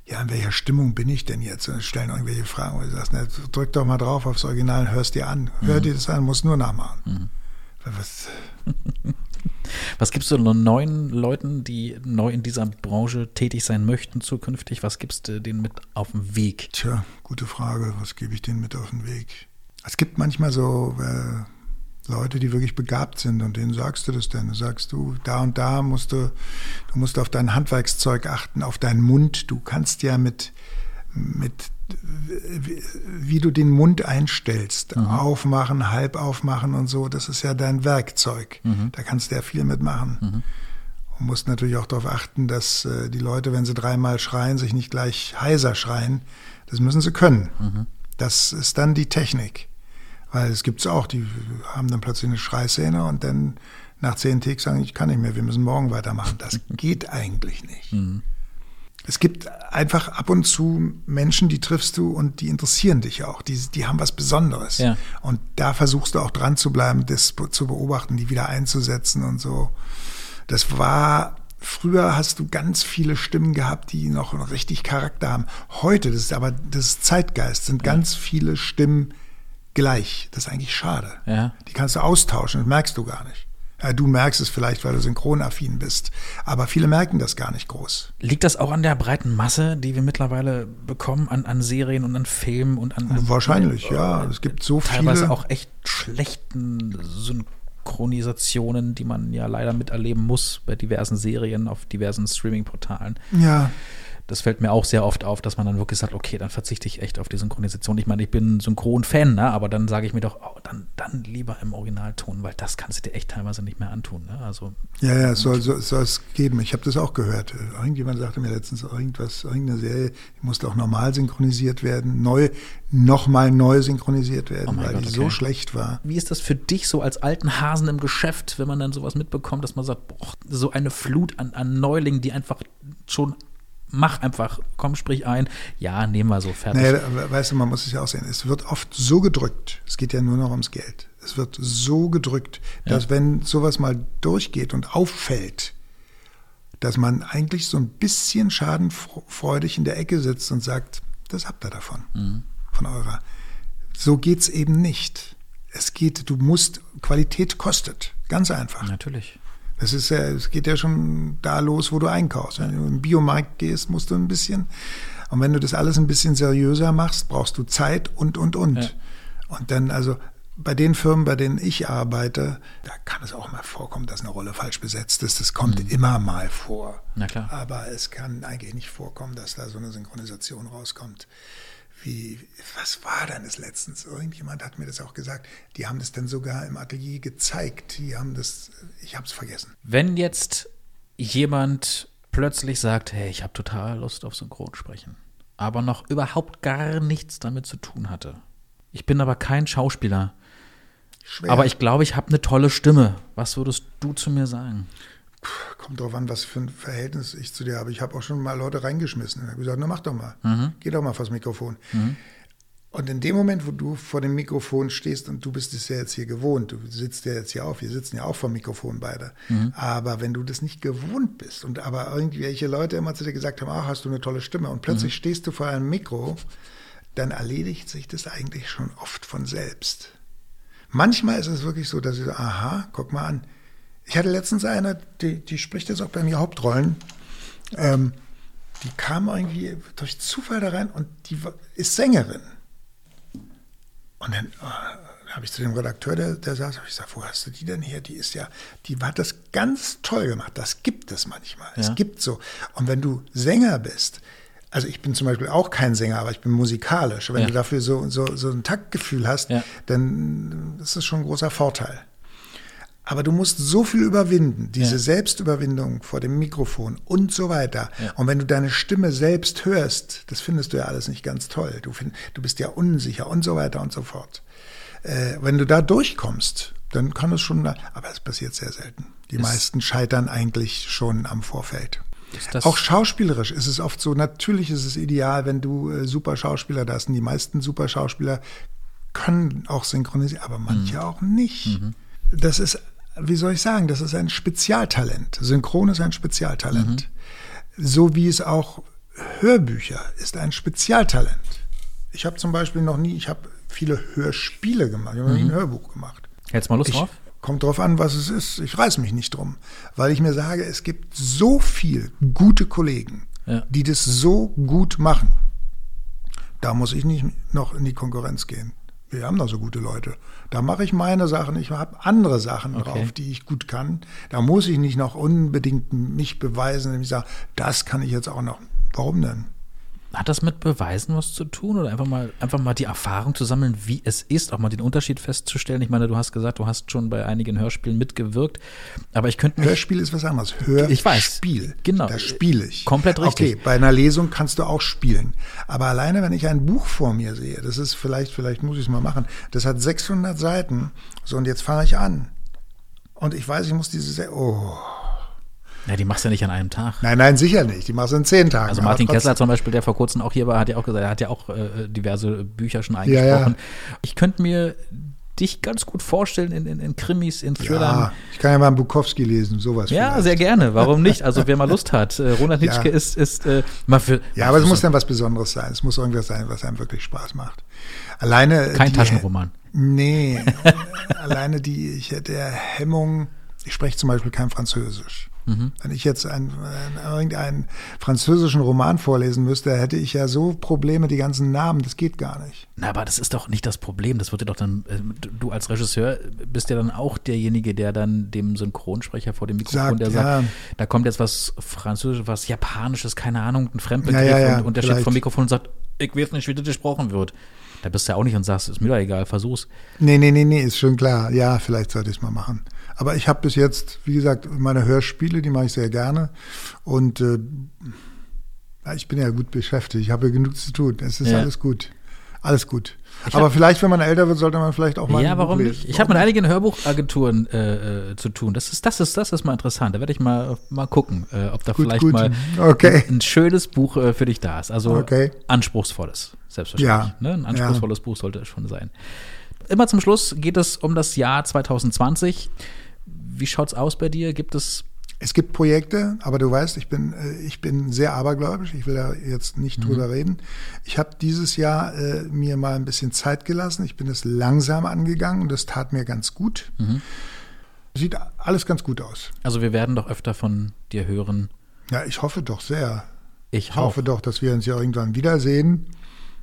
ja, in welcher Stimmung bin ich denn jetzt? Und stellen irgendwelche Fragen, wo du sagst, na, drück doch mal drauf aufs Original und hörst dir an. Hör dir das an, musst nur nachmachen. Weil Was, [LAUGHS] Was gibst du neuen Leuten, die neu in dieser Branche tätig sein möchten zukünftig? Was gibst du denen mit auf den Weg? tja, gute Frage, was gebe ich denen mit auf den Weg? Es gibt manchmal so äh, Leute, die wirklich begabt sind und denen sagst du das denn. Du sagst du, da und da musst du, du musst auf dein Handwerkszeug achten, auf deinen Mund. Du kannst ja mit, mit wie, du den Mund einstellst, aufmachen, halb aufmachen und so, das ist ja dein Werkzeug. Da kannst du ja viel mitmachen. Und musst natürlich auch darauf achten, dass äh, die Leute, wenn sie dreimal schreien, sich nicht gleich heiser schreien. Das müssen sie können. Das ist dann die Technik. Weil es gibt's auch, die haben dann plötzlich eine Schreiszene und dann nach zehn Takes sagen, ich kann nicht mehr, wir müssen morgen weitermachen. Das [LAUGHS] geht eigentlich nicht. Es gibt einfach ab und zu Menschen, die triffst du und die interessieren dich auch. Die, die haben was Besonderes. Ja. Und da versuchst du auch dran zu bleiben, das zu beobachten, die wieder einzusetzen und so. Das war, früher hast du ganz viele Stimmen gehabt, die noch richtig Charakter haben. Heute, das ist aber, das ist Zeitgeist, sind ganz viele Stimmen gleich. Das ist eigentlich schade. Ja. Die kannst du austauschen, das merkst du gar nicht. Ja, du merkst es vielleicht, weil du synchronaffin bist. Aber viele merken das gar nicht groß. Liegt das auch an der breiten Masse, die wir mittlerweile bekommen, an, an Serien und an Filmen und an. an Wahrscheinlich, ja. Es gibt so teilweise viele. auch echt schlechten Synchronisationen, die man ja leider miterleben muss bei diversen Serien auf diversen Streaming-Portalen. Ja, Das fällt mir auch sehr oft auf, dass man dann wirklich sagt, okay, dann verzichte ich echt auf die Synchronisation. Ich meine, ich bin Synchron-Fan, ne? aber dann sage ich mir doch, oh, dann, dann lieber im Originalton, weil das kannst du dir echt teilweise nicht mehr antun. Ne? Also ja, ja, es soll, soll, soll es geben. Ich habe das auch gehört. Irgendjemand sagte mir letztens irgendwas, irgendeine Serie, die musste auch normal synchronisiert werden, neu, nochmal neu synchronisiert werden, Oh weil Gott, die okay. so schlecht war. Wie ist das für dich so als alten Hasen im Geschäft, wenn man dann sowas mitbekommt, dass man sagt, boah, so eine Flut an, an Neulingen, die einfach schon, mach einfach, komm, sprich ein, ja, nehmen wir so, fertig. Naja, weißt du, man muss es ja auch sehen. Es wird oft so gedrückt. Es geht ja nur noch ums Geld. Es wird so gedrückt, dass wenn sowas mal durchgeht und auffällt, dass man eigentlich so ein bisschen schadenfreudig in der Ecke sitzt und sagt, das habt ihr davon, von eurer. So geht's eben nicht. Es geht, du musst, Qualität kostet. Ganz einfach. Natürlich. Das ist ja, es geht ja schon da los, wo du einkaufst. Wenn du im Biomarkt gehst, musst du ein bisschen. Und wenn du das alles ein bisschen seriöser machst, brauchst du Zeit und, und, und. Ja. Und dann, also bei den Firmen, bei denen ich arbeite, da kann es auch mal vorkommen, dass eine Rolle falsch besetzt ist. Das kommt immer mal vor. Mhm. Na klar. Aber es kann eigentlich nicht vorkommen, dass da so eine Synchronisation rauskommt. Wie, was war denn das letztens? Irgendjemand hat mir das auch gesagt. Die haben das dann sogar im Atelier gezeigt. Die haben das, ich habe es vergessen. Wenn jetzt jemand plötzlich sagt, hey, ich habe total Lust auf Synchronsprechen, aber noch überhaupt gar nichts damit zu tun hatte. Ich bin aber kein Schauspieler, Schwer. aber ich glaube, ich habe eine tolle Stimme. Was würdest du zu mir sagen? Kommt drauf an, was für ein Verhältnis ich zu dir habe. Ich habe auch schon mal Leute reingeschmissen. Ich habe gesagt, na mach doch mal. Mhm. Geh doch mal vors Mikrofon. Und in dem Moment, wo du vor dem Mikrofon stehst und du bist es ja jetzt hier gewohnt, du sitzt ja jetzt hier auf, wir sitzen ja auch vor dem Mikrofon beide. Mhm. Aber wenn du das nicht gewohnt bist und aber irgendwelche Leute immer zu dir gesagt haben, ach, hast du eine tolle Stimme und plötzlich Mhm. stehst du vor einem Mikro, dann erledigt sich das eigentlich schon oft von selbst. Manchmal ist es wirklich so, dass ich so, aha, guck mal an. Ich hatte letztens eine, die, die spricht jetzt auch bei mir Hauptrollen. Ähm, die kam irgendwie durch Zufall da rein und die ist Sängerin. Und dann äh, habe ich zu dem Redakteur, der, der saß, habe ich gesagt, wo hast du die denn her? Die ist ja, die hat das ganz toll gemacht. Das gibt es manchmal. Ja. Es gibt so. Und wenn du Sänger bist, also ich bin zum Beispiel auch kein Sänger, aber ich bin musikalisch. Wenn Ja. du dafür so, so, so ein Taktgefühl hast, Ja. dann ist das schon ein großer Vorteil. Aber du musst so viel überwinden, diese Ja. Selbstüberwindung vor dem Mikrofon und so weiter. Ja. Und wenn du deine Stimme selbst hörst, das findest du ja alles nicht ganz toll. Du, find, du bist ja unsicher und so weiter und so fort. Äh, wenn du da durchkommst, dann kann es schon, aber es passiert sehr selten. Die Ist- meisten scheitern eigentlich schon am Vorfeld. Auch schauspielerisch ist es oft so, natürlich ist es ideal, wenn du äh, super Schauspieler da hast. Und die meisten super Schauspieler können auch synchronisieren, aber manche Mhm. auch nicht. Das ist, wie soll ich sagen, das ist ein Spezialtalent. Synchron ist ein Spezialtalent. Mhm. So wie es auch Hörbücher ist ein Spezialtalent. Ich habe zum Beispiel noch nie, ich habe viele Hörspiele gemacht, ich habe noch nie ein Hörbuch gemacht. Hältst mal Lust Ich, drauf? kommt drauf an, was es ist. Ich reiß mich nicht drum, weil ich mir sage, es gibt so viel gute Kollegen, Ja. die das so gut machen. Da muss ich nicht noch in die Konkurrenz gehen. Wir haben da so gute Leute. Da mache ich meine Sachen. Ich habe andere Sachen Okay. drauf, die ich gut kann. Da muss ich nicht noch unbedingt mich beweisen, indem ich sage, das kann ich jetzt auch noch. Warum denn? Hat das mit Beweisen was zu tun oder einfach mal, einfach mal die Erfahrung zu sammeln, wie es ist, auch mal den Unterschied festzustellen? Ich meine, du hast gesagt, du hast schon bei einigen Hörspielen mitgewirkt, aber ich könnte mich. Hörspiel ist was anderes. Hörspiel. Ich weiß. Genau. Da spiele ich. Komplett richtig. Okay, bei einer Lesung kannst du auch spielen. Aber alleine, wenn ich ein Buch vor mir sehe, das ist vielleicht, vielleicht muss ich es mal machen, das hat 600 Seiten. So, und jetzt fange ich an. Und ich weiß, ich muss diese, Se- oh. Ja, die machst du ja nicht an einem Tag. Nein, nein, sicher nicht. Die machst du in zehn Tagen. Also Martin. Kessler zum Beispiel, der vor kurzem auch hier war, hat ja auch gesagt, er hat ja auch äh, diverse Bücher schon Ja, eingesprochen. ja. Ich könnte mir dich ganz gut vorstellen in, in, in Krimis, in Thrillern. Ja, ich kann ja mal einen Bukowski lesen, sowas. Ja, vielleicht. sehr gerne. Warum nicht? Also wer mal Lust hat. Äh, Ronald Ja. Nitschke ist, ist äh, mal für. Ja, aber es muss dann was Besonderes sein. Es muss irgendwas sein, was einem wirklich Spaß macht. Alleine. Kein die- Taschenroman. Nee, [LAUGHS] alleine die, ich hätte Hemmung, ich spreche zum Beispiel kein Französisch. Wenn ich jetzt einen, einen, irgendeinen französischen Roman vorlesen müsste, hätte ich ja so Probleme, die ganzen Namen, das geht gar nicht. Na, aber das ist doch nicht das Problem. Das wird dir doch dann, äh, du als Regisseur bist ja dann auch derjenige, der dann dem Synchronsprecher vor dem Mikrofon, Sagt, der ja. sagt, da kommt jetzt was Französisches, was Japanisches, keine Ahnung, ein Fremdbegriff Ja, ja, ja, und, und der steht vielleicht. vor dem Mikrofon und sagt, ich weiß nicht, wie das gesprochen wird. Da bist du ja auch nicht und sagst, ist mir doch egal, versuch's. Nee, nee, nee, nee, ist schon klar. Ja, vielleicht sollte ich es mal machen. Aber ich habe bis jetzt, wie gesagt, meine Hörspiele, die mache ich sehr gerne. Und äh, ja, ich bin ja gut beschäftigt. Ich habe ja genug zu tun. Es ist Ja. alles gut. Alles gut. Ich Aber hab- vielleicht, wenn man älter wird, sollte man vielleicht auch mal ja, warum lesen. nicht? Ich habe mit einigen Hörbuchagenturen äh, äh, zu tun. Das ist, das ist, das ist mal interessant. Da werde ich mal, mal gucken, äh, ob da Gut, vielleicht gut. mal Okay. ein, ein schönes Buch äh, für dich da ist. Also Okay. anspruchsvolles, selbstverständlich. Ja. Ne? Ein anspruchsvolles Buch sollte es schon sein. Immer zum Schluss geht es um das Jahr 2020. Wie schaut's aus bei dir? Gibt es Es gibt Projekte, aber du weißt, ich bin, äh, ich bin sehr abergläubisch. Ich will da jetzt Mhm. nicht drüber reden. Ich habe dieses Jahr äh, mir mal ein bisschen Zeit gelassen. Ich bin es langsam angegangen und das tat mir ganz gut. Mhm. Sieht alles ganz gut aus. Also wir werden doch öfter von dir hören. Ja, ich hoffe doch sehr. Ich Ich hoffe doch, dass wir uns ja irgendwann wiedersehen.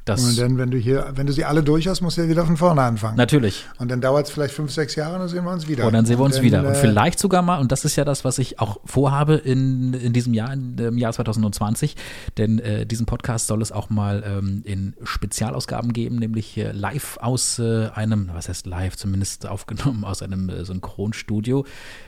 Das und dann, wenn du hier, wenn du sie alle durch hast, musst du ja wieder von vorne anfangen. natürlich. Und dann dauert es vielleicht fünf, sechs Jahre und dann sehen wir uns wieder. Und dann sehen wir uns dann, wieder. Und äh, vielleicht sogar mal, und das ist ja das, was ich auch vorhabe in, in diesem Jahr, dem Jahr 2020, denn äh, diesen Podcast soll es auch mal ähm, in Spezialausgaben geben, nämlich hier live aus äh, einem, was heißt live, zumindest aufgenommen aus einem äh, Synchronstudio.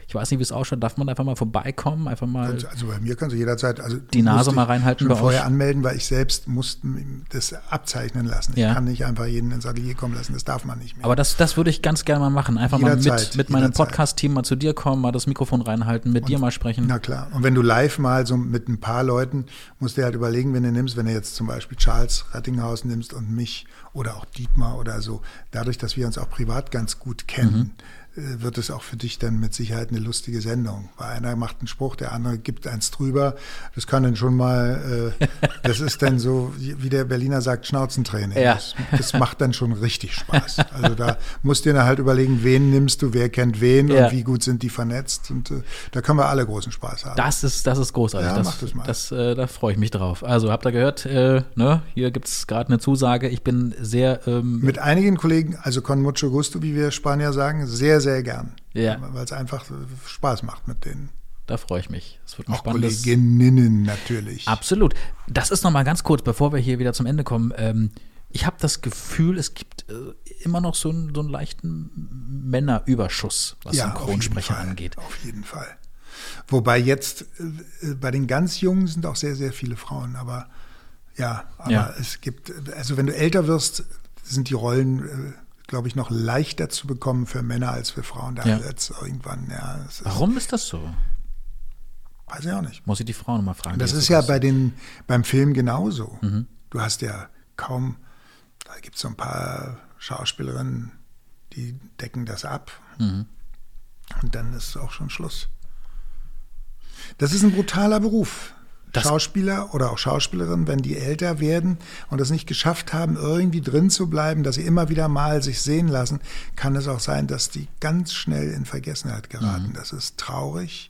Ich weiß nicht, wie es ausschaut. Darf man einfach mal vorbeikommen? Einfach mal. Also bei mir kannst du jederzeit also Die Nase mal reinhalten schon bei vorher euch. anmelden, weil ich selbst musste das abzeichnen lassen. Ja. Ich kann nicht einfach jeden ins Atelier kommen lassen, das darf man nicht mehr. Aber das, das würde ich ganz gerne mal machen. Einfach mal Jederzeit, mit, mit meinem. Podcast-Team mal zu dir kommen, mal das Mikrofon reinhalten, mit dir mal sprechen. Na klar. Und wenn du live mal so mit ein paar Leuten, musst du halt überlegen, wenn du nimmst, wenn du jetzt zum Beispiel Charles Rattinghaus nimmst und mich oder auch Dietmar oder so, dadurch, dass wir uns auch privat ganz gut kennen, äh, wird es auch für dich dann mit Sicherheit eine lustige Sendung. Weil einer macht einen Spruch, der andere gibt eins drüber. Das kann dann schon mal, äh, das ist dann so, wie der Berliner sagt, Schnauzentraining. Ja. Das, das macht dann schon richtig Spaß. Also da musst du dir halt überlegen, wen nimmst du, wer kennt wen Ja. und wie gut sind die vernetzt. Und äh, da können wir alle großen Spaß haben. Das ist, das ist großartig. Ja, das, mach das mal. Das, äh, da freue ich mich drauf. Also habt ihr gehört, äh, ne? hier gibt es gerade eine Zusage. Ich bin sehr, ähm, Mit einigen Kollegen, also con mucho gusto, wie wir Spanier sagen, sehr, sehr gern. Ja. Weil es einfach Spaß macht mit denen. da freue ich mich. Es wird ein Auch spannendes. Kolleginnen natürlich. Absolut. Das ist nochmal ganz kurz, bevor wir hier wieder zum Ende kommen. Ähm, ich habe das Gefühl, es gibt äh, immer noch so einen, so einen leichten Männerüberschuss, was auf jeden Synchronsprecher Fall, angeht. Auf jeden Fall. Wobei jetzt äh, bei den ganz Jungen sind auch sehr, sehr viele Frauen. Aber ja, aber Ja. es gibt, also wenn du älter wirst, sind die Rollen, äh, glaube ich, noch leichter zu bekommen für Männer als für Frauen. Da Ja. wird's irgendwann, ja. Ist, Warum ist das so? Weiß ich auch nicht. Muss ich die Frau nochmal fragen. Das ist ja bei den, beim Film genauso. Mhm. Du hast ja kaum, da gibt es so ein paar Schauspielerinnen, die decken das ab. Mhm. Und dann ist auch schon Schluss. Das ist ein brutaler Beruf. Das- Schauspieler oder auch Schauspielerinnen, wenn die älter werden und es nicht geschafft haben, irgendwie drin zu bleiben, dass sie immer wieder mal sich sehen lassen, kann es auch sein, dass die ganz schnell in Vergessenheit Mhm. geraten. Das ist traurig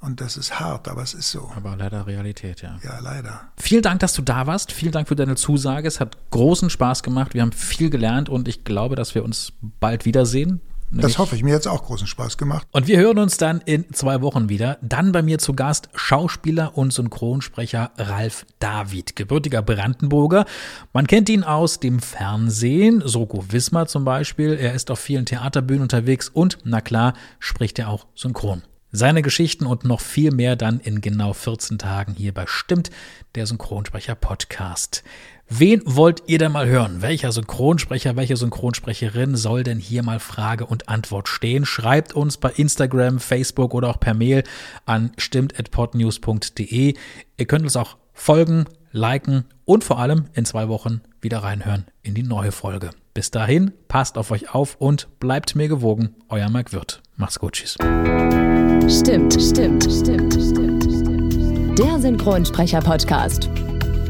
und das ist hart, aber es ist so. Aber leider Realität, ja. Ja, leider. Vielen Dank, dass du da warst. Vielen Dank für deine Zusage. Es hat großen Spaß gemacht. Wir haben viel gelernt und ich glaube, dass wir uns bald wiedersehen. Das hoffe ich. Mir hat es auch großen Spaß gemacht. Und wir hören uns dann in zwei Wochen wieder. Dann bei mir zu Gast Schauspieler und Synchronsprecher Ralf David, gebürtiger Brandenburger. Man kennt ihn aus dem Fernsehen, Soko Wismar zum Beispiel. Er ist auf vielen Theaterbühnen unterwegs und, na klar, spricht er auch synchron. Seine Geschichten und noch viel mehr dann in genau 14 Tagen hier bei Stimmt, der Synchronsprecher Podcast. Wen wollt ihr denn mal hören? Welcher Synchronsprecher, welche Synchronsprecherin soll denn hier mal Frage und Antwort stehen? Schreibt uns bei Instagram, Facebook oder auch per Mail an stimmt.podnews.de. Ihr könnt uns auch folgen, liken und vor allem in zwei Wochen wieder reinhören in die neue Folge. Bis dahin, passt auf euch auf und bleibt mir gewogen. Euer Mike Wirth. Macht's gut, tschüss. Stimmt, stimmt, stimmt, stimmt, stimmt. Der Synchronsprecher-Podcast.